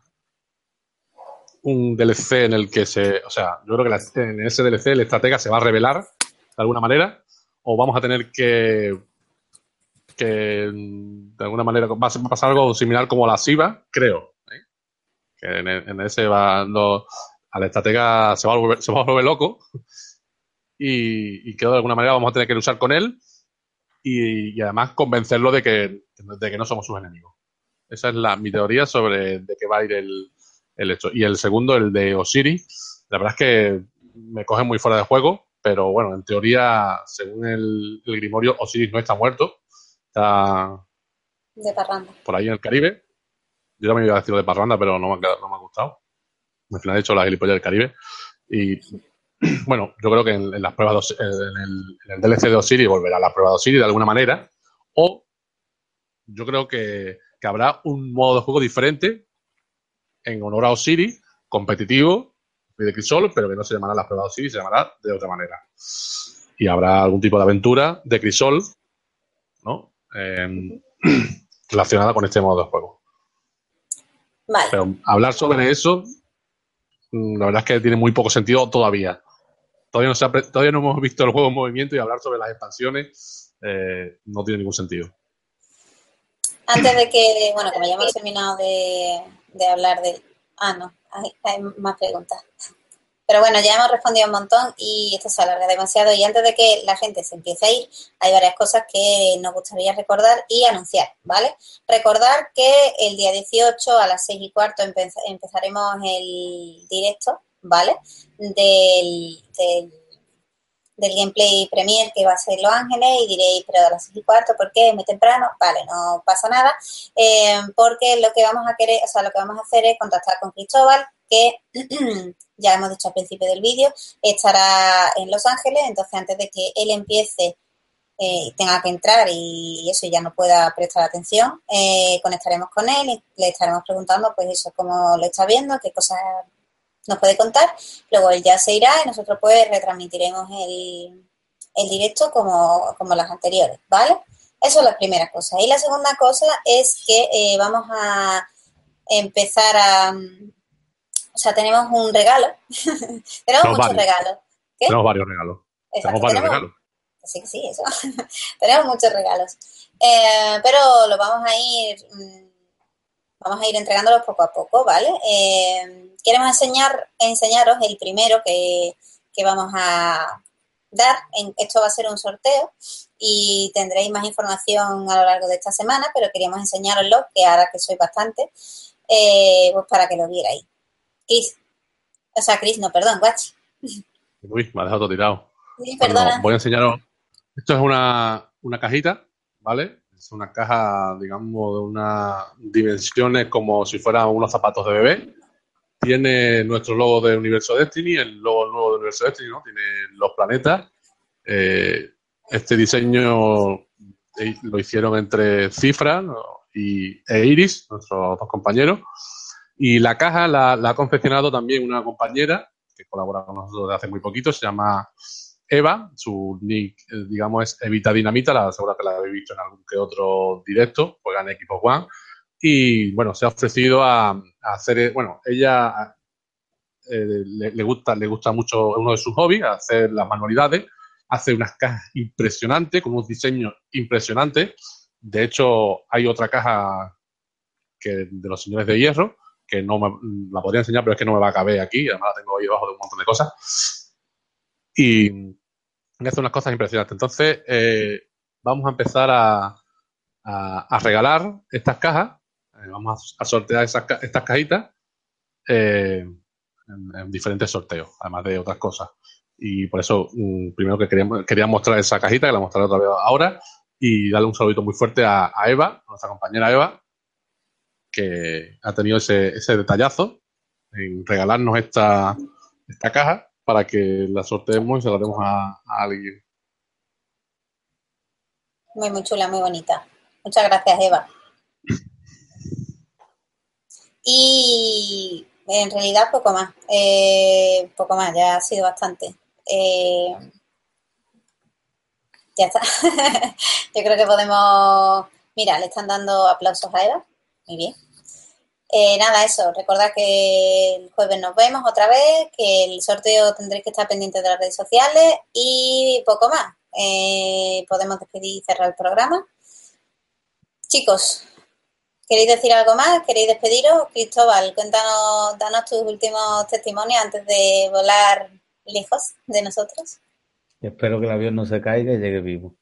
un DLC en el que se, o sea, yo creo que la- en ese DLC el estratega se va a revelar de alguna manera o vamos a tener que que de alguna manera va a ser- va a pasar algo similar como la SIVA, creo. Que en, en ese va lo- al estratega se va a volver, se va a volver loco y, y que de alguna manera vamos a tener que luchar con él y, y además convencerlo de que, de que no somos sus enemigos. Esa es la, mi teoría sobre de qué va a ir el, el hecho. Y el segundo, el de Osiris, la verdad es que me coge muy fuera de juego, pero bueno, en teoría, según el, el Grimorio, Osiris no está muerto, está De parranda. por ahí en el Caribe. Yo también iba a decir de Parranda, pero no me ha, no me ha gustado. Al final he hecho la gilipollas del Caribe. Y [CLEARS THROAT] bueno, yo creo que en, las pruebas en el, DLC de Osiris volverá a la prueba de Osiris de alguna manera. O yo creo que, habrá un modo de juego diferente en honor a Osiris, competitivo, de Crisol, pero que no se llamará las pruebas de Osiris, se llamará de otra manera. Y habrá algún tipo de aventura de Crisol, ¿no? Em, [CLEARS THROAT] relacionada con este modo de juego. Vale. Pero hablar sobre eso, mm, la verdad es que tiene muy poco sentido todavía. Todavía no, se ha pre- todavía no hemos visto el juego en movimiento y hablar sobre las expansiones eh, no tiene ningún sentido. Antes de que, bueno, como ya hemos terminado de, de hablar del... Ah, no, hay, hay más preguntas. Pero bueno, ya hemos respondido un montón y esto se alarga demasiado. Y antes de que la gente se empiece a ir, hay varias cosas que nos gustaría recordar y anunciar, ¿vale? Recordar que el día 18 a las 6 y cuarto empe- empezaremos el directo, ¿vale? Del, del gameplay premier que va a ser Los Ángeles y diréis, pero a las 6 y cuarto, ¿por qué? Muy temprano. Vale, no pasa nada, eh, porque lo que vamos a querer, o sea, lo que vamos a hacer es contactar con Cristóbal, que [CLEARS THROAT] ya hemos dicho al principio del vídeo, estará en Los Ángeles, entonces antes de que él empiece eh, tenga que entrar y eso ya no pueda prestar atención, eh, conectaremos con él y le estaremos preguntando, pues eso, cómo lo está viendo, qué cosas nos puede contar. Luego él ya se irá y nosotros pues retransmitiremos el, el directo como, como las anteriores, ¿vale? Eso es la primera cosa. Y la segunda cosa es que eh, vamos a empezar a... O sea, tenemos un regalo. [LAUGHS] tenemos muchos regalos. Tenemos varios regalos. tenemos varios regalos. Sí, sí, eso. [LAUGHS] tenemos muchos regalos. Eh, pero lo vamos a ir... Mm, vamos a ir entregándolos poco a poco, ¿vale? Eh, queremos enseñar, enseñaros el primero que, vamos a dar. esto va a ser un sorteo y tendréis más información a lo largo de esta semana, pero queríamos enseñaroslo, que ahora que soy bastante, eh, pues para que lo vierais. Chris, o sea, Chris, no, perdón, Guachi. Uy, me ha dejado todo tirado. Sí, perdona. voy a enseñaros. Esto es una, una cajita, ¿vale? Es una caja, digamos, de unas dimensiones como si fueran unos zapatos de bebé. Tiene nuestro logo de Universo Destiny, el logo nuevo de Universo Destiny, ¿no? Tiene los planetas. Eh, este diseño eh, lo hicieron entre Cifra y, e Iris, nuestros dos compañeros. Y la caja la, ha confeccionado también una compañera que colabora con nosotros desde hace muy poquito, se llama Eva, su nick, eh, digamos, es Evita Dinamita, la seguro que la habéis visto en algún que otro directo, juega en Equipo One. Y bueno, se ha ofrecido a, hacer, eh, bueno, ella eh, le, gusta, le gusta mucho uno de sus hobbies, hacer las manualidades, hace unas cajas impresionantes, con unos diseños impresionantes. De hecho, hay otra caja que de los señores de hierro, que no me, la podría enseñar, pero es que no me va a caber aquí, además la tengo ahí abajo de un montón de cosas y hace unas cosas impresionantes. Entonces, eh, vamos a empezar a, a, regalar estas cajas, eh, vamos a, sortear estas cajitas eh, en, diferentes sorteos, además de otras cosas. Y por eso, mm, primero que quería, quería, mostrar esa cajita, que la mostraré otra vez ahora, y darle un saludito muy fuerte a, Eva, a nuestra compañera Eva, que ha tenido ese, ese detallazo en regalarnos esta, esta caja para que la sorteemos y se la demos a, alguien. Muy, muy chula, muy bonita. Muchas gracias, Eva. Y en realidad poco más. Eh, poco más, ya ha sido bastante. Eh, ya está. [LAUGHS] Yo creo que podemos... Mira, le están dando aplausos a Eva. Muy bien. Eh, nada, eso, recordad que el jueves nos vemos otra vez, que el sorteo tendréis que estar pendiente de las redes sociales y poco más. Eh, podemos despedir y cerrar el programa. Chicos, ¿queréis decir algo más? ¿Queréis despediros? Cristóbal, cuéntanos, danos tus últimos testimonios antes de volar lejos de nosotros. Espero que el avión no se caiga y llegue vivo.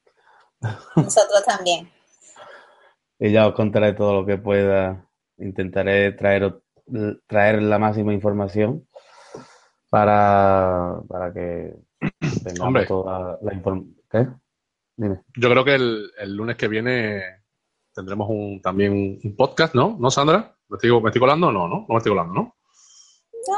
Nosotros también. [LAUGHS] y ya os contaré todo lo que pueda Intentaré traer, traer la máxima información para, para que [CLEARS THROAT] tengamos toda la información. ¿Qué? Dime. Yo creo que el, el, lunes que viene tendremos un, también un podcast, ¿no? ¿No, Sandra? ¿Me estoy, me estoy colando? No, ¿no? No me estoy colando, ¿no?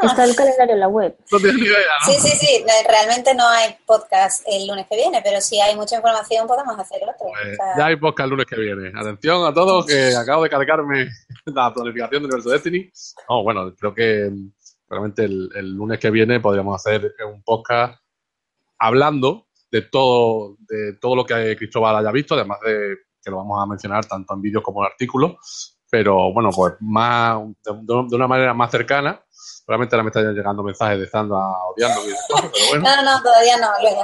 Está el calendario en la web. No tienes ni idea, ¿no? Sí, sí, sí. Realmente no hay podcast el lunes que viene, pero si hay mucha información podemos hacer otro. Pues ya hay podcast el lunes que viene. Atención a todos que acabo de cargarme [LAUGHS] la planificación de Universo Destiny. Oh, bueno, creo que realmente el, el, lunes que viene podríamos hacer un podcast hablando de todo, de todo lo que Cristóbal haya visto, además de que lo vamos a mencionar tanto en vídeos como en artículos, pero bueno, pues más de, de una manera más cercana Probablemente ahora me están llegando mensajes de Sandra odiando pero bueno. No, no, todavía no, luego.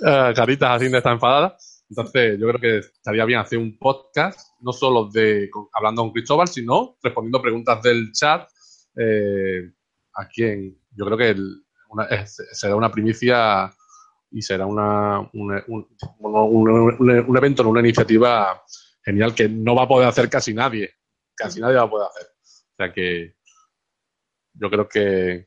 uh, [LAUGHS] caritas así de estar enfadada. Entonces, yo creo que estaría bien hacer un podcast, no solo de hablando con Cristóbal, sino respondiendo preguntas del chat. Eh, a quien yo creo que una, será una primicia y será una, un, un, un, evento, una iniciativa genial que no va a poder hacer casi nadie. Casi nadie va a poder hacer. O sea que yo creo que,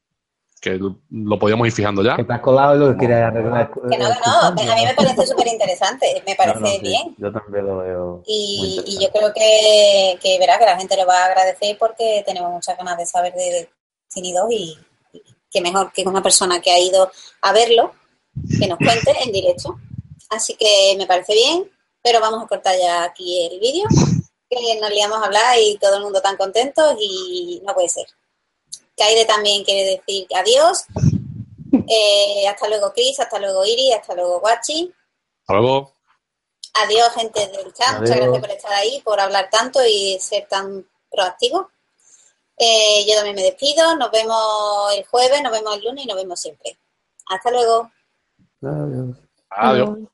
que lo podíamos ir fijando ya. Que te has colado y lo que quieres arreglar. Que no, que no, a mí me parece súper interesante, me parece No, no, sí, bien. Yo también lo veo. muy Y, y yo creo que, que verá que la gente lo va a agradecer porque tenemos muchas ganas de saber de Destiny 2 y, y que mejor que una persona que ha ido a verlo, que nos cuente en directo. Así que me parece bien, pero vamos a cortar ya aquí el vídeo, que nos liamos a hablar y todo el mundo tan contento y no puede ser. Kaide también quiere decir adiós. Eh, hasta luego Chris, hasta luego Iri, hasta luego Guachi. Hasta luego. Adiós, gente del chat. Muchas gracias por estar ahí, por hablar tanto y ser tan proactivo. Eh, yo también me despido. Nos vemos el jueves, nos vemos el lunes y nos vemos siempre. Hasta luego. Adiós. Adiós. Adiós.